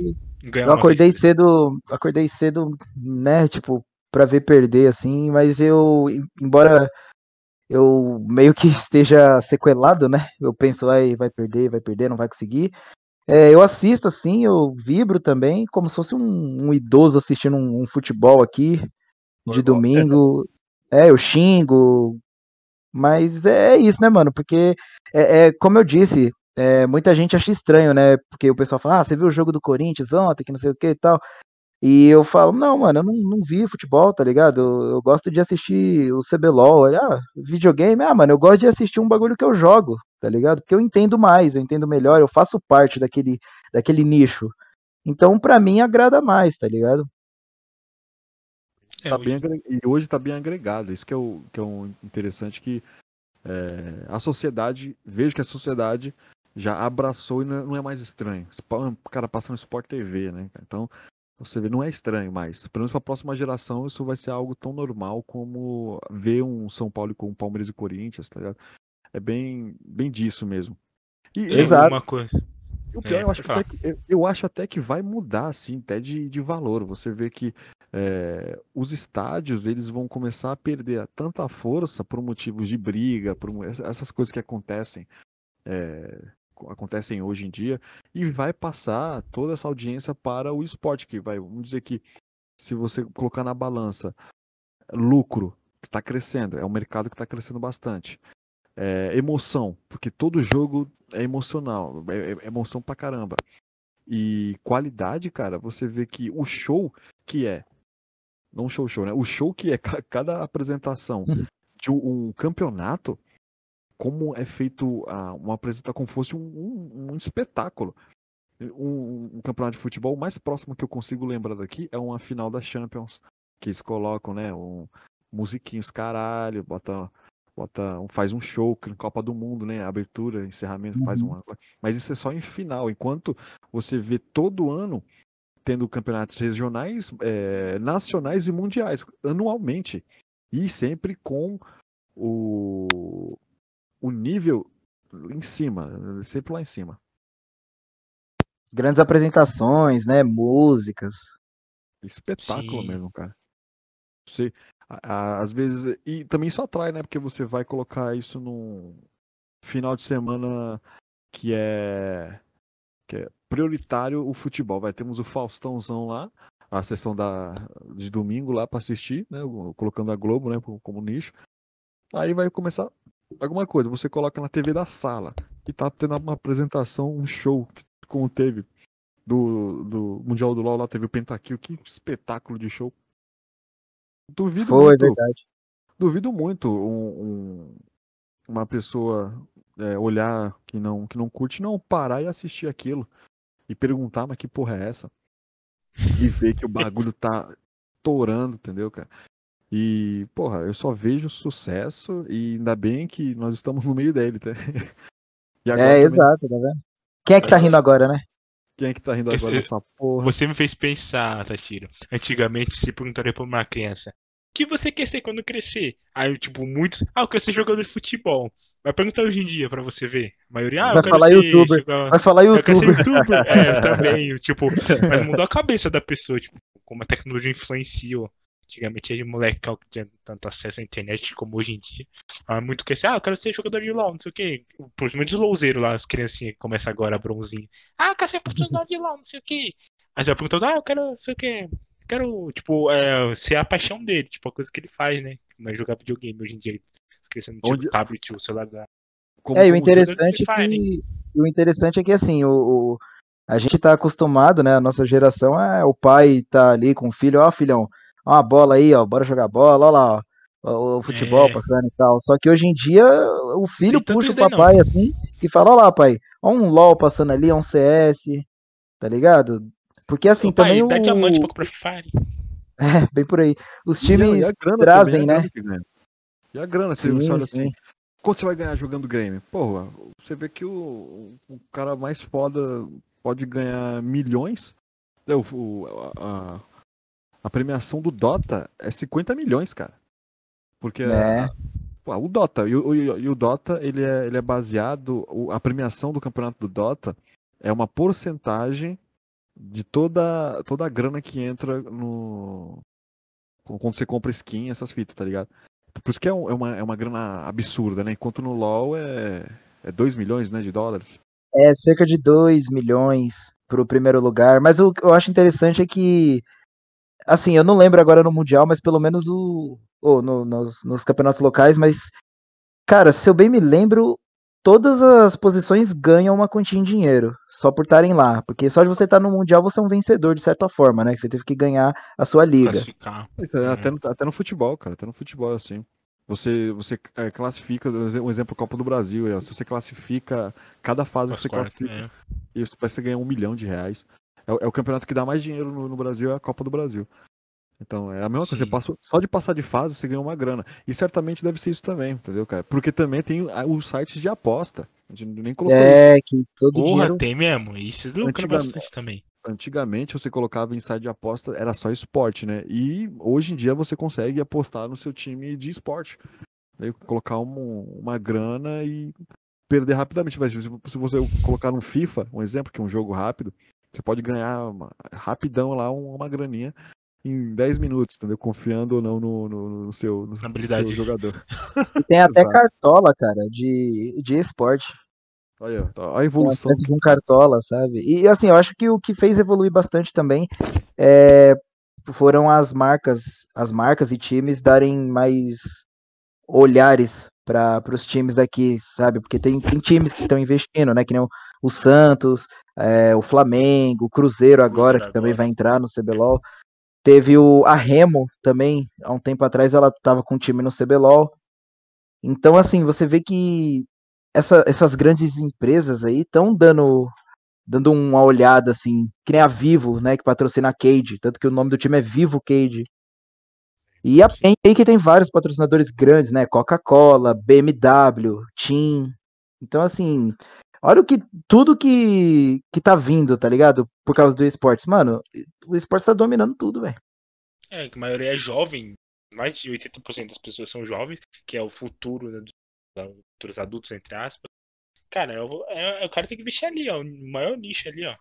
Ganhar eu acordei cedo, acordei cedo, né, tipo, pra ver perder, assim, mas eu, embora eu meio que *laughs* esteja sequelado, né? Eu penso, vai, vai perder, vai perder, não vai conseguir. É, eu assisto assim, eu vibro também, como se fosse um, um idoso assistindo um, um, futebol aqui de domingo. É, eu xingo. Mas é, é isso, né, mano? Porque, é, é como eu disse, é, muita gente acha estranho, né? Porque o pessoal fala, ah, você viu o jogo do Corinthians ontem, que não sei o que e tal. E eu falo, não, mano, eu não, não vi futebol, tá ligado? Eu, eu gosto de assistir o CBLOL. Ah, videogame, ah, mano, eu gosto de assistir um bagulho que eu jogo, tá ligado? Porque eu entendo mais, eu entendo melhor, eu faço parte daquele, daquele nicho. Então, pra mim, agrada mais, tá ligado? É, tá bem, e hoje tá bem agregado. Isso que é o, que é o interessante que é, a sociedade, vejo que a sociedade já abraçou e não é mais estranho. O cara passa no Sport TV, né? Então, você vê, não é estranho mais. Pelo menos para a próxima geração, isso vai ser algo tão normal como ver um São Paulo com Palmeiras e Corinthians, tá ligado? É bem, bem disso mesmo. E, Exato. Uma coisa. O pior, é, eu, acho que, eu, eu, acho até que vai mudar, assim, até de, de valor. Você vê que é, os estádios eles vão começar a perder tanta força por motivos de briga, por essas coisas que acontecem é, acontecem hoje em dia e vai passar toda essa audiência para o esporte, que vai, vamos dizer que se você colocar na balança lucro que está crescendo, é um mercado que está crescendo bastante. É, emoção, porque todo jogo é emocional, é, é emoção pra caramba. E qualidade, cara, você vê que o show que é, não show show, né? O show que é cada apresentação uhum. de um campeonato como é feito a, uma apresentação como fosse um, um, um espetáculo. Um, um, campeonato de futebol mais próximo que eu consigo lembrar daqui é uma final da Champions, que eles colocam, né, um musiquinhos caralho, bota, bota, faz um show, Copa do Mundo, né, abertura, encerramento, uhum. faz uma, mas isso é só em final, enquanto você vê todo ano tendo campeonatos regionais, é, nacionais e mundiais anualmente e sempre com o o nível em cima, sempre lá em cima. Grandes apresentações, né? Músicas. Espetáculo Sim. mesmo, cara. Você, a- a- às vezes, e também isso atrai, né? Porque você vai colocar isso num final de semana que é, que é prioritário o futebol. Vai temos o Faustãozão lá, a sessão da, de domingo lá pra assistir, né? Colocando a Globo, né? como- Como nicho. Aí vai começar alguma coisa. Você coloca na TV da sala e tá tendo uma apresentação, um show, que- como teve do, do Mundial do LoL lá, teve o Pentakill. Que espetáculo de show. Duvido Foi, muito, verdade. duvido muito um- um- uma pessoa é, olhar que não, que não curte, não parar e assistir aquilo e perguntar, mas que porra é essa? E ver que o bagulho tá torando, entendeu, cara? E, porra, eu só vejo sucesso e ainda bem que nós estamos no meio dele, tá? *laughs* E agora É, também, exato, tá vendo? Quem é que tá rindo agora, né? quem é que tá rindo Esse- agora dessa porra? Você me fez pensar, Tashiro. Antigamente se perguntaria pra uma criança: O que você quer ser quando crescer? Aí, tipo, muitos. Ah, eu quero ser jogador de futebol. Vai perguntar hoje em dia pra você ver. A maioria, ah, eu Vai quero falar ser youtuber. jogar- Vai falar Eu quero ser youtuber. youtuber. *laughs* É, também. Tipo, mas mudou a cabeça da pessoa, tipo, como a tecnologia influenciou. Antigamente era de molecão que tinha tanto acesso à internet como hoje em dia. Ah, muito que assim, ah, eu quero ser jogador de LOL, não sei o quê. Principalmente os LOLzeiros lá, as criancinhas que começam agora, bronzinho. Ah, eu quero ser profissional de LOL, não sei o quê. Aí já perguntou, ah, eu quero, não sei o quê. Quero, tipo, é, ser a paixão dele, tipo, a coisa que ele faz, né? Mas jogar videogame hoje em dia. Não tinham Onde- o tablet, o celular. Como- É, e o interessante é que. O interessante é que assim, o, o- a gente tá acostumado, né? A nossa geração é o pai tá ali com o filho, ó, filhão, ó a bola aí, ó, bora jogar bola, ó lá, ó. O, futebol É. passando e tal. Só que hoje em dia o filho Tem puxa o daí, não. papai assim e fala, ó lá, pai, ó um LOL passando ali, ó um CS, tá ligado? Porque assim, Ô, pai, também dá o. diamante pra comprar Free Fire. *laughs* É, bem por aí. Os E e times a grana trazem, também, né? ganha. E a grana, você, Sim, você olha sim. assim, quanto você vai ganhar jogando Grêmio? Porra, você vê que o, o cara mais foda pode ganhar milhões. É, o- o- a, a premiação do Dota é 50 milhões, cara. Porque É. pô, o Dota, e o, e o Dota, ele é, ele é baseado, a premiação do campeonato do Dota é uma porcentagem de toda, toda a grana que entra no. Quando você compra skin, essas fitas, tá ligado? Por isso que é, um- é uma, é uma grana absurda, né? Enquanto no LoL é, é 2 milhões né, de dólares. É cerca de 2 milhões pro primeiro lugar. Mas o que eu acho interessante é que, assim, eu não lembro agora no Mundial, mas pelo menos o. Ou no- nos, nos campeonatos locais, mas. Cara, se eu bem me lembro, todas as posições ganham uma quantia em dinheiro, só por estarem lá. Porque só de você estar no Mundial você é um vencedor, de certa forma, né? Que você teve que ganhar a sua liga. É Uhum. até, no, até no futebol, cara. Até no futebol é assim. Você, você é, classifica, um exemplo, Copa do Brasil. É, se você classifica cada fase que você quartas, classifica, é. isso parece que você ganha um milhão de reais. É, o- é o campeonato que dá mais dinheiro no, no Brasil, é a Copa do Brasil. Então, é a mesma coisa. Você Sim. passa, só de passar de fase, você ganha uma grana. E certamente deve ser isso também, entendeu, cara? Porque também tem a- os sites de aposta. A gente nem colocou isso. É, que todo Porra, dinheiro. tem mesmo. Isso lucra bastante também. Antigamente você colocava em site de aposta, era só esporte, né? E hoje em dia você consegue apostar no seu time de esporte. Daí colocar um- uma grana e perder rapidamente. Mas se se você colocar no FIFA, um exemplo, que é um jogo rápido, você pode ganhar uma- rapidão lá um- uma graninha em 10 minutos, entendeu? Confiando ou não no, no- no seu, no, seu jogador. E tem até cartola, cara, de, de esporte. Olha, ó, a evolução. de um cartola, sabe? E assim, eu acho que o que fez evoluir bastante também é, foram as marcas, as marcas e times darem mais olhares para os times aqui, sabe? Porque tem, tem times que estão investindo, né? Que nem o, o Santos, é, o Flamengo, o Cruzeiro agora, Cruzeiro que também vai entrar no CBLOL. Teve o a Remo também, há um tempo atrás ela estava com um time no CBLOL. Então, assim, você vê que essa- essas grandes empresas aí estão dando dando uma olhada assim, que nem a Vivo, né, que patrocina a Cade, tanto que o nome do time é Vivo Cade. E a PEN aí que tem vários patrocinadores grandes, né, Coca-Cola, BMW, TIM. Então assim, olha o que tudo que que tá vindo, tá ligado? Por causa do esportes. Mano, o esporte tá dominando tudo, velho. É, que a maioria é jovem. Mais de 80% das pessoas são jovens, que é o futuro né, dos, dos adultos, entre aspas. Cara, eu vou- é, é- o cara tem que investir ali, ó. O maior nicho ali, ó.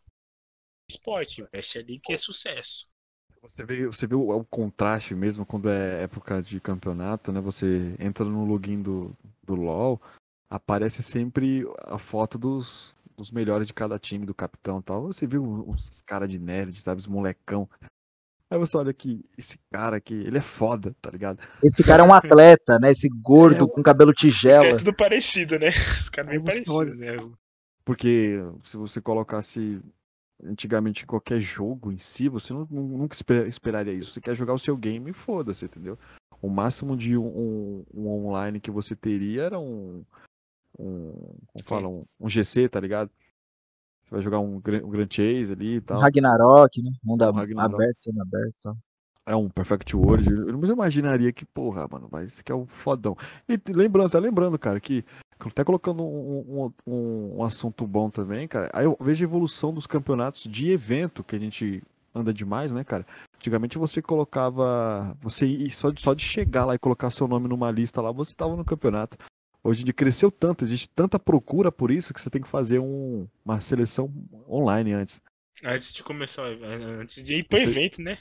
esporte, investe ali que é sucesso. Você vê, você vê o, o contraste mesmo quando é época de campeonato, né? Você entra no login do, do LoL, aparece sempre a foto dos, dos melhores de cada time, do capitão e tal. Você viu uns caras de nerd, sabe? Os molecão. Aí você olha aqui, esse cara aqui, ele é foda, tá ligado? Esse cara é um atleta, né? Esse gordo É, com cabelo tigela. é tudo parecido, né? *laughs* Os caras bem você parecidos, né? Porque se você colocasse antigamente em qualquer jogo em si, você não- nunca espe- esperaria isso. Você quer jogar o seu game, foda-se, entendeu? O máximo de um, um- um online que você teria era um. Um como fala? Um, um GC, tá ligado? Você vai jogar um, um Grand Chase ali e Um tal. Ragnarok, né? Mundo Um Ragnarok. aberto, sendo aberto e tal. É um Perfect World. Eu não imaginaria que, porra, mano, vai, esse aqui é o fodão. E lembrando, tá lembrando, cara, que até colocando um, um, um- um assunto bom também, cara, aí eu vejo a evolução dos campeonatos de evento que a gente anda demais, né, cara? Antigamente você colocava. Você só de, só de chegar lá e colocar seu nome numa lista lá, você tava no campeonato. Hoje em dia cresceu tanto, existe tanta procura por isso que você tem que fazer um- uma seleção online antes. Antes de começar, antes de ir pro Você- evento, né?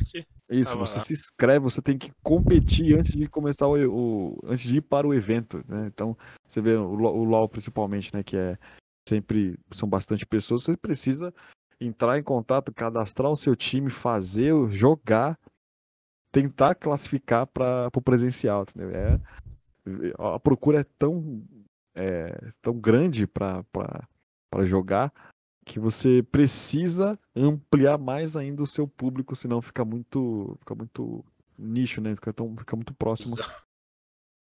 Isso, Tava você lá. se inscreve, você tem que competir antes de começar o, o- antes de ir para o evento, né? Então, você vê o, o LoL principalmente, né, que é sempre são bastante pessoas, você precisa entrar em contato, cadastrar o seu time, fazer, jogar, tentar classificar para o presencial, entendeu? É, a procura é tão é, tão grande para para jogar que você precisa ampliar mais ainda o seu público, senão fica muito, fica muito nicho, né? Fica, tão, fica muito próximo.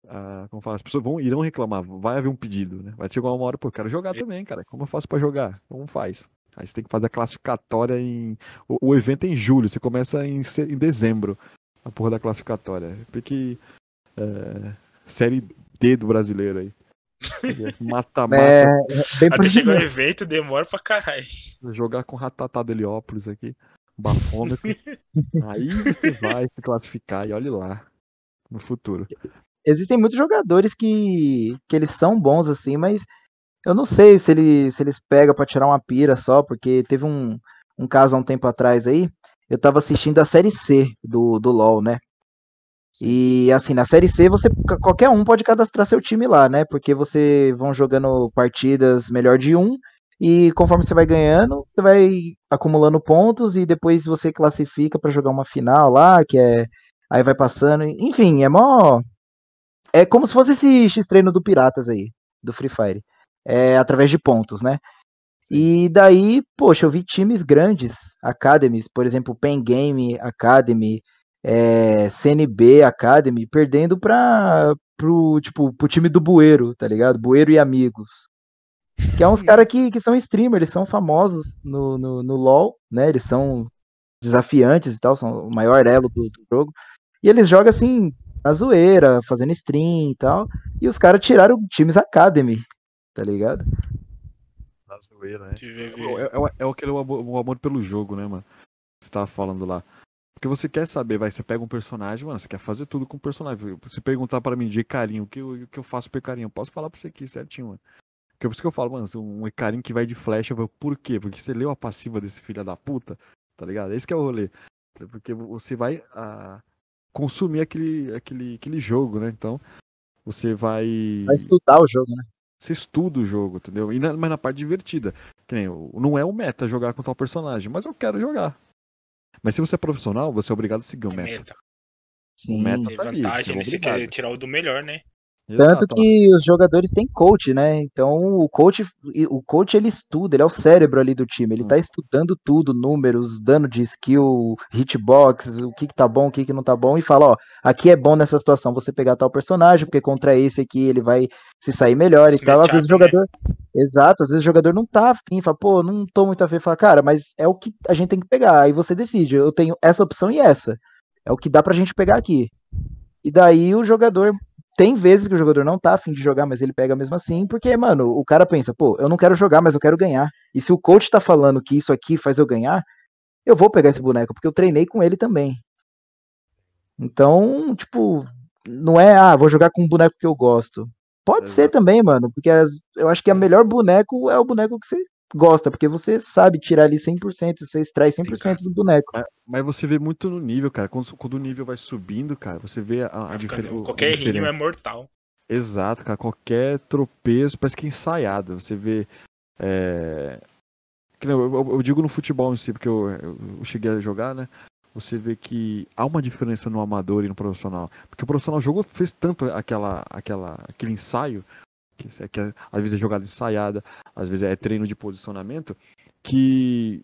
a- como fala, as pessoas vão irão reclamar, vai haver um pedido, né? Vai chegar uma hora, pô, eu quero jogar também, cara. Como eu faço pra jogar? Como faz? Aí você tem que fazer a classificatória em. O, o evento é em julho, você começa em, em dezembro. A porra da classificatória. Pique. É, série D do brasileiro aí. *laughs* Mata-mata. É, bem Até chegar o evento demora pra caralho. jogar com Ratatá do Heliópolis aqui, bafômetro. *laughs* aí você vai se classificar e olhe lá no futuro. Existem muitos jogadores que, que eles são bons assim, mas eu não sei se, ele, se eles pegam pra tirar uma pira só, porque teve um, um caso há um tempo atrás aí, eu tava assistindo a série C do, do LoL, né? E assim, na série C você qualquer um pode cadastrar seu time lá, né? Porque você vão jogando partidas melhor de um e conforme você vai ganhando, você vai acumulando pontos e depois você classifica pra jogar uma final lá, que é aí vai passando, enfim, é mó é como se fosse esse X-treino do Piratas aí, do Free Fire. É através de pontos, né? E daí, poxa, eu vi times grandes, academies, por exemplo, Pen Game Academy, é, CNB Academy, perdendo para pro, tipo, pro time do Bueiro, tá ligado? Bueiro e amigos. Que é uns *laughs* caras que, que são streamers, eles são famosos no, no, no LoL, né? Eles são desafiantes e tal, são o maior elo do, do jogo. E eles jogam assim, na zoeira, fazendo stream e tal. E os caras tiraram times Academy, tá ligado? Na zoeira, né? De ver- É, é, é aquele amor, o amor pelo jogo, né, mano? Você tava falando lá. Porque você quer saber, vai, você pega um personagem, mano, você quer fazer tudo com o personagem. Se perguntar pra mim de carinho, o que, eu, o que eu faço pro carinho? Eu posso falar pra você aqui certinho, mano. Porque é por isso que eu falo, mano, um carinho que vai de flecha, eu por quê? Porque você leu a passiva desse filho da puta, tá ligado? Esse que é o rolê. Porque você vai ah, consumir aquele, aquele, aquele jogo, né? Então, você vai. Vai estudar o jogo, né? Você estuda o jogo, entendeu? E na, mas na parte divertida. Que nem, não é o meta jogar com tal personagem, mas eu quero jogar. Mas se você é profissional, você é obrigado a seguir o É meta. meta. Sim. meta- Tem tá ali, vantagem, você é obrigado. quer tirar o do melhor, né? Tanto Exato, que os jogadores têm coach, né? Então o coach, o coach ele estuda, ele é o cérebro ali do time. Ele Hum. tá estudando tudo, números, dano de skill, hitbox, o que que tá bom, o que que não tá bom e fala, ó, aqui é bom nessa situação você pegar tal personagem, porque contra esse aqui ele vai se sair melhor e Se tal. Às vezes o né? jogador, exato, às vezes o jogador não tá afim, fala, pô, não tô muito afim, fala, cara, mas é o que a gente tem que pegar. Aí você decide, eu tenho essa opção e essa. É o que dá pra gente pegar aqui. E daí o jogador tem vezes que o jogador não tá afim de jogar, mas ele pega mesmo assim, porque, mano, o cara pensa, pô, eu não quero jogar, mas eu quero ganhar. E se o coach tá falando que isso aqui faz eu ganhar, eu vou pegar esse boneco, porque eu treinei com ele também. Então, tipo, não é, ah, vou jogar com um boneco que eu gosto. Pode ser também, mano, porque as- eu acho que a melhor boneco é o boneco que você gosta, porque você sabe tirar ali 100%, você extrai 100% do boneco. Mas, mas você vê muito no nível, cara. Quando, quando o nível vai subindo, cara, você vê a, a Vai diferença. Qualquer errinho é mortal. Exato, cara. Qualquer tropeço parece que é ensaiado. Você vê. é, Eu, eu- digo no futebol em si, porque eu, eu- eu cheguei a jogar, né? Você vê que há uma diferença no amador e no profissional. Porque o profissional jogou, fez tanto aquela, aquela, aquele ensaio, que, é- que é- às vezes é jogada ensaiada, às vezes é treino de posicionamento, que,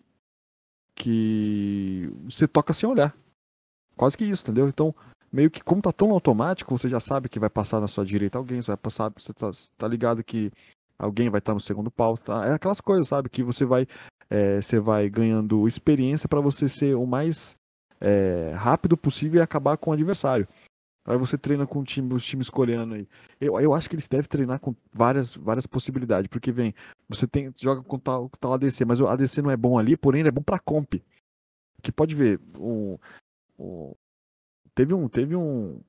que você toca sem olhar. Quase que isso, entendeu? Então, meio que como tá tão automático, você já sabe que vai passar na sua direita alguém, você vai passar, você tá, tá ligado que alguém vai estar no segundo pau, tá? É aquelas coisas, sabe, que você vai, é, você vai ganhando experiência para você ser o mais é, rápido possível e acabar com o adversário. Aí você treina com o time, os times coreanos aí. Eu, eu acho que eles devem treinar com várias, várias possibilidades, porque vem, você tem joga com tal, tal ADC, mas o ADC não é bom ali, porém ele é bom pra comp. Que pode ver, o, o- teve um teve um,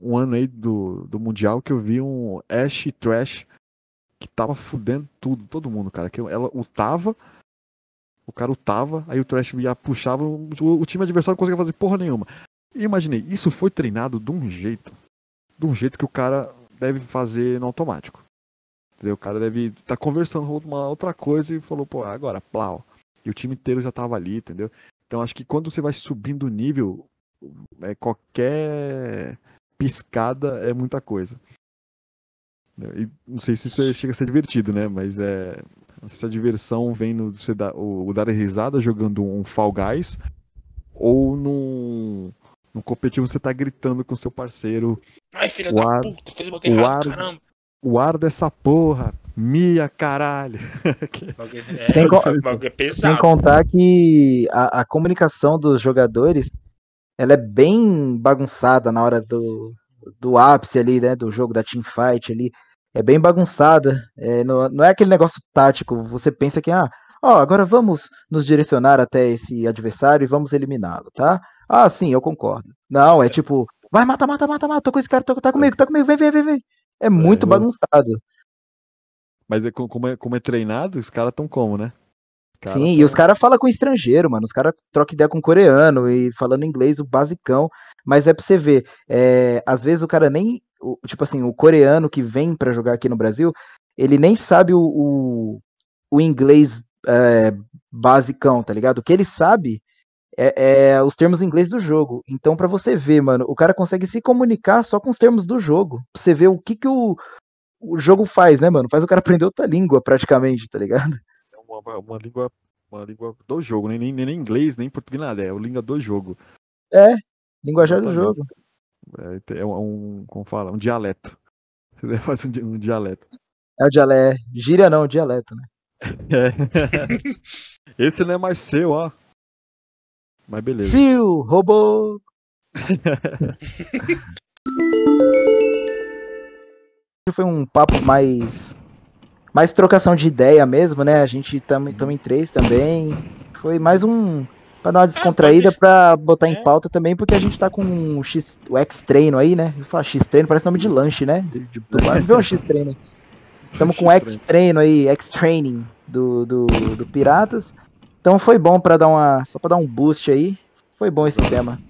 um ano aí do, do mundial que eu vi um Ash Trash que tava fudendo tudo, todo mundo, cara. Que ela ultava, o cara ultava, aí o Trash ia puxava, o, o time adversário não conseguia fazer porra nenhuma. E imaginei, isso foi treinado de um jeito, de um jeito que o cara deve fazer no automático. Entendeu? O cara deve estar conversando com uma outra coisa e falou, pô, agora, plau. E o time inteiro já tava ali, entendeu? Então acho que quando você vai subindo o nível, é, qualquer piscada é muita coisa. E não sei se isso chega a ser divertido, né? Mas é. Não sei se a diversão vem no você dar, o, o dar risada jogando um Fall Guys ou num, num competitivo você tá gritando com seu parceiro Ai, filha O da ar- puta, fez o bagulho o ar- caramba. o ar dessa porra, Mia caralho. *laughs* É, Sem co- *laughs* é Sem contar que a, a comunicação dos jogadores ela é bem bagunçada na hora do, do ápice ali, né? Do jogo da teamfight ali. É bem bagunçada. É, não, não é aquele negócio tático. Você pensa que, ah, ó, agora vamos nos direcionar até esse adversário e vamos eliminá-lo, tá? Ah, sim, eu concordo. Não, é tipo, vai, mata, mata, mata, mata, tô com esse cara, tô, tá comigo, tá comigo, vem, vem, vem, vem. É muito eu- bagunçado. Mas é, co- como, é, como é treinado, os caras tão como, né? Cara Sim, tá- e os caras falam com estrangeiro, mano. Os caras trocam ideia com coreano e falando inglês, o basicão. Mas é pra você ver, é, às vezes o cara nem. o- tipo assim, o coreano que vem pra jogar aqui no Brasil, ele nem sabe o, o, o inglês é, basicão, tá ligado? O que ele sabe é, é os termos em inglês do jogo. Então, pra você ver, mano, o cara consegue se comunicar só com os termos do jogo. Pra você ver o que, que o, o jogo faz, né, mano? Faz o cara *laughs* aprender outra língua, praticamente, tá ligado? É uma, uma- língua, uma língua do jogo, nem, nem, nem inglês, nem português, nada, é a língua do jogo. Linguajar do jogo. É, é um, como fala, um dialeto. *laughs* Você faz um, um dialeto. É o dialeto. Gíria não, dialeto, né? É. *laughs* Esse não é mais seu, ó. Mas beleza. Fio, robô. *laughs* Foi um papo mais. Mais trocação de ideia mesmo, né? A gente tamo, tamo em três também. Foi mais um. Pra dar uma descontraída, pode- pra botar em É. pauta também, porque a gente tá com o X, o X-Treino aí, né? Eu falar X-Treino parece nome de lanche, né? De, de, do bar. Vê um X-Treino aí. Estamos com o X-Treino aí, X-Training do, do, do Piratas. Então foi bom pra dar uma. Só pra dar um boost aí. Foi bom esse tema.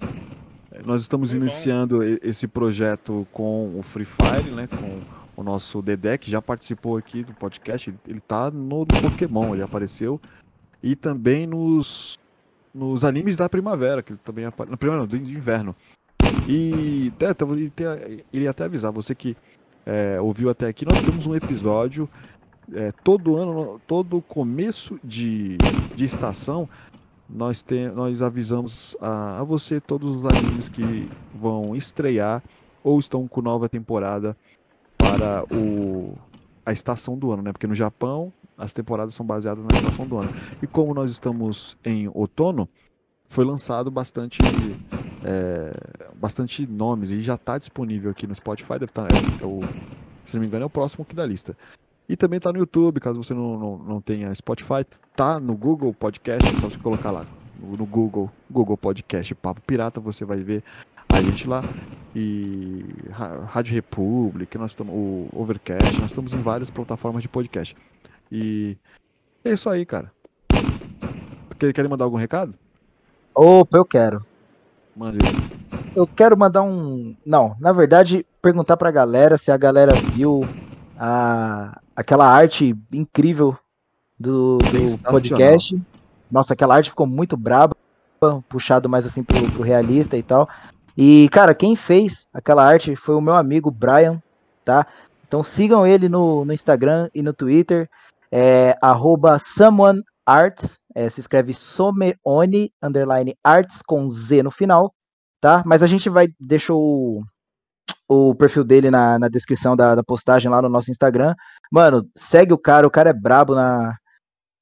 Nós estamos Foi bom. iniciando e- esse projeto com o Free Fire, né? Com o nosso Dedé, que já participou aqui do podcast. Ele, ele tá no Pokémon, ele apareceu. E também nos, nos animes da primavera, que ele também apareceu. Na primavera, não, do de inverno. E até, ele até avisar, você que é, ouviu até aqui, nós temos um episódio é, todo ano, todo começo de, de estação, nós, tem, nós avisamos a, a você todos os animes que vão estrear ou estão com nova temporada para o, a estação do ano, né? Porque no Japão as temporadas são baseadas na estação do ano. E como nós estamos em outono, foi lançado bastante é, bastante nomes e já está disponível aqui no Spotify, deve tá, é, é o, se não me engano é o próximo aqui da lista. E também tá no YouTube, caso você não, não, não tenha Spotify, tá no Google Podcast, é só você colocar lá no, Google, Google Podcast Papo Pirata, você vai ver a gente lá. E Rádio República, nós estamos o Overcast, nós estamos em várias plataformas de podcast. E É isso aí, cara. Quer- Querem mandar algum recado? Opa, eu quero. Mande. Eu quero mandar um. Não, na verdade, perguntar pra galera se a galera viu a... aquela arte incrível do, do podcast. Nossa, aquela arte ficou muito braba, puxado mais assim pro, pro realista e tal. E, cara, quem fez aquela arte foi o meu amigo Brian, tá? Então sigam ele no, no Instagram e no Twitter. É arroba someonearts. É, se escreve someone underline arts com Z no final tá? Mas a gente vai deixar o, o perfil dele na, na descrição da, da postagem lá no nosso Instagram. Mano, segue o cara, o cara é brabo na,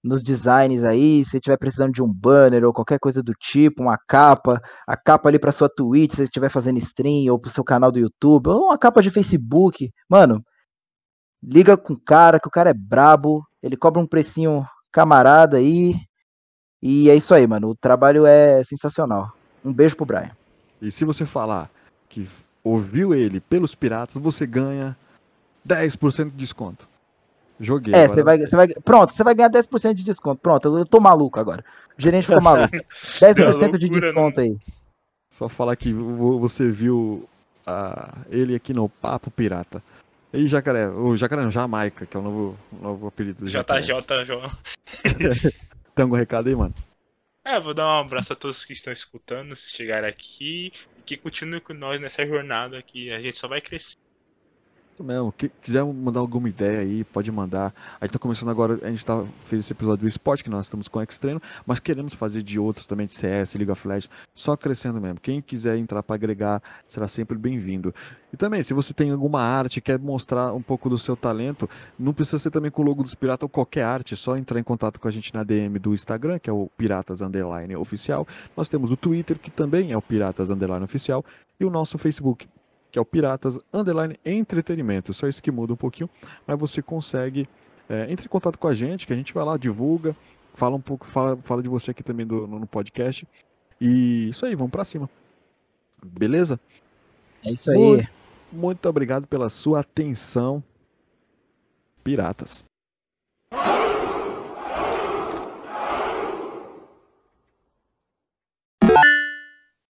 nos designs aí. Se tiver precisando de um banner ou qualquer coisa do tipo, uma capa, a capa ali pra sua Twitch, se estiver fazendo stream, ou pro seu canal do YouTube, ou uma capa de Facebook, mano, liga com o cara, que o cara é brabo, ele cobra um precinho camarada aí. E é isso aí, mano. O trabalho é sensacional. Um beijo pro Brian. E se você falar que ouviu ele pelos piratas, você ganha 10% de desconto. Joguei. É, agora- você vai, você vai. Pronto, você vai ganhar 10% de desconto. Pronto, eu tô maluco agora. O gerente ficou maluco. *laughs* 10% de loucura, desconto aí. Só falar que vo- você viu ah, ele aqui no Papo Pirata. E Jacaré, o Jacaré não, Jamaica, que é o novo, novo apelido do. JJ. *laughs* Tem algum recado aí, mano? É, vou dar um abraço a todos que estão escutando, se chegarem aqui, e que continuem com nós nessa jornada que a gente só vai crescer. Mesmo. Quiser mandar alguma ideia aí, pode mandar. A gente tá começando agora, a gente tá, fez esse episódio do esporte, que nós estamos com o X-Treino, mas queremos fazer de outros também, de CS, of Legends, só crescendo mesmo. Quem quiser entrar para agregar, será sempre bem-vindo. E também, se você tem alguma arte, quer mostrar um pouco do seu talento, não precisa ser também com o logo dos Piratas ou qualquer arte, é só entrar em contato com a gente na DM do Instagram, que é o Piratas Underline Oficial. Nós temos o Twitter, que também é o Piratas Underline Oficial, e o nosso Facebook, que é o Piratas Underline Entretenimento. Só isso que muda um pouquinho, mas você consegue. É, entre em contato com a gente, que a gente vai lá, divulga, fala um pouco, fala, fala de você aqui também do- no, no podcast. E isso aí, vamos pra cima. Beleza? É isso aí. Muito, muito obrigado pela sua atenção, piratas.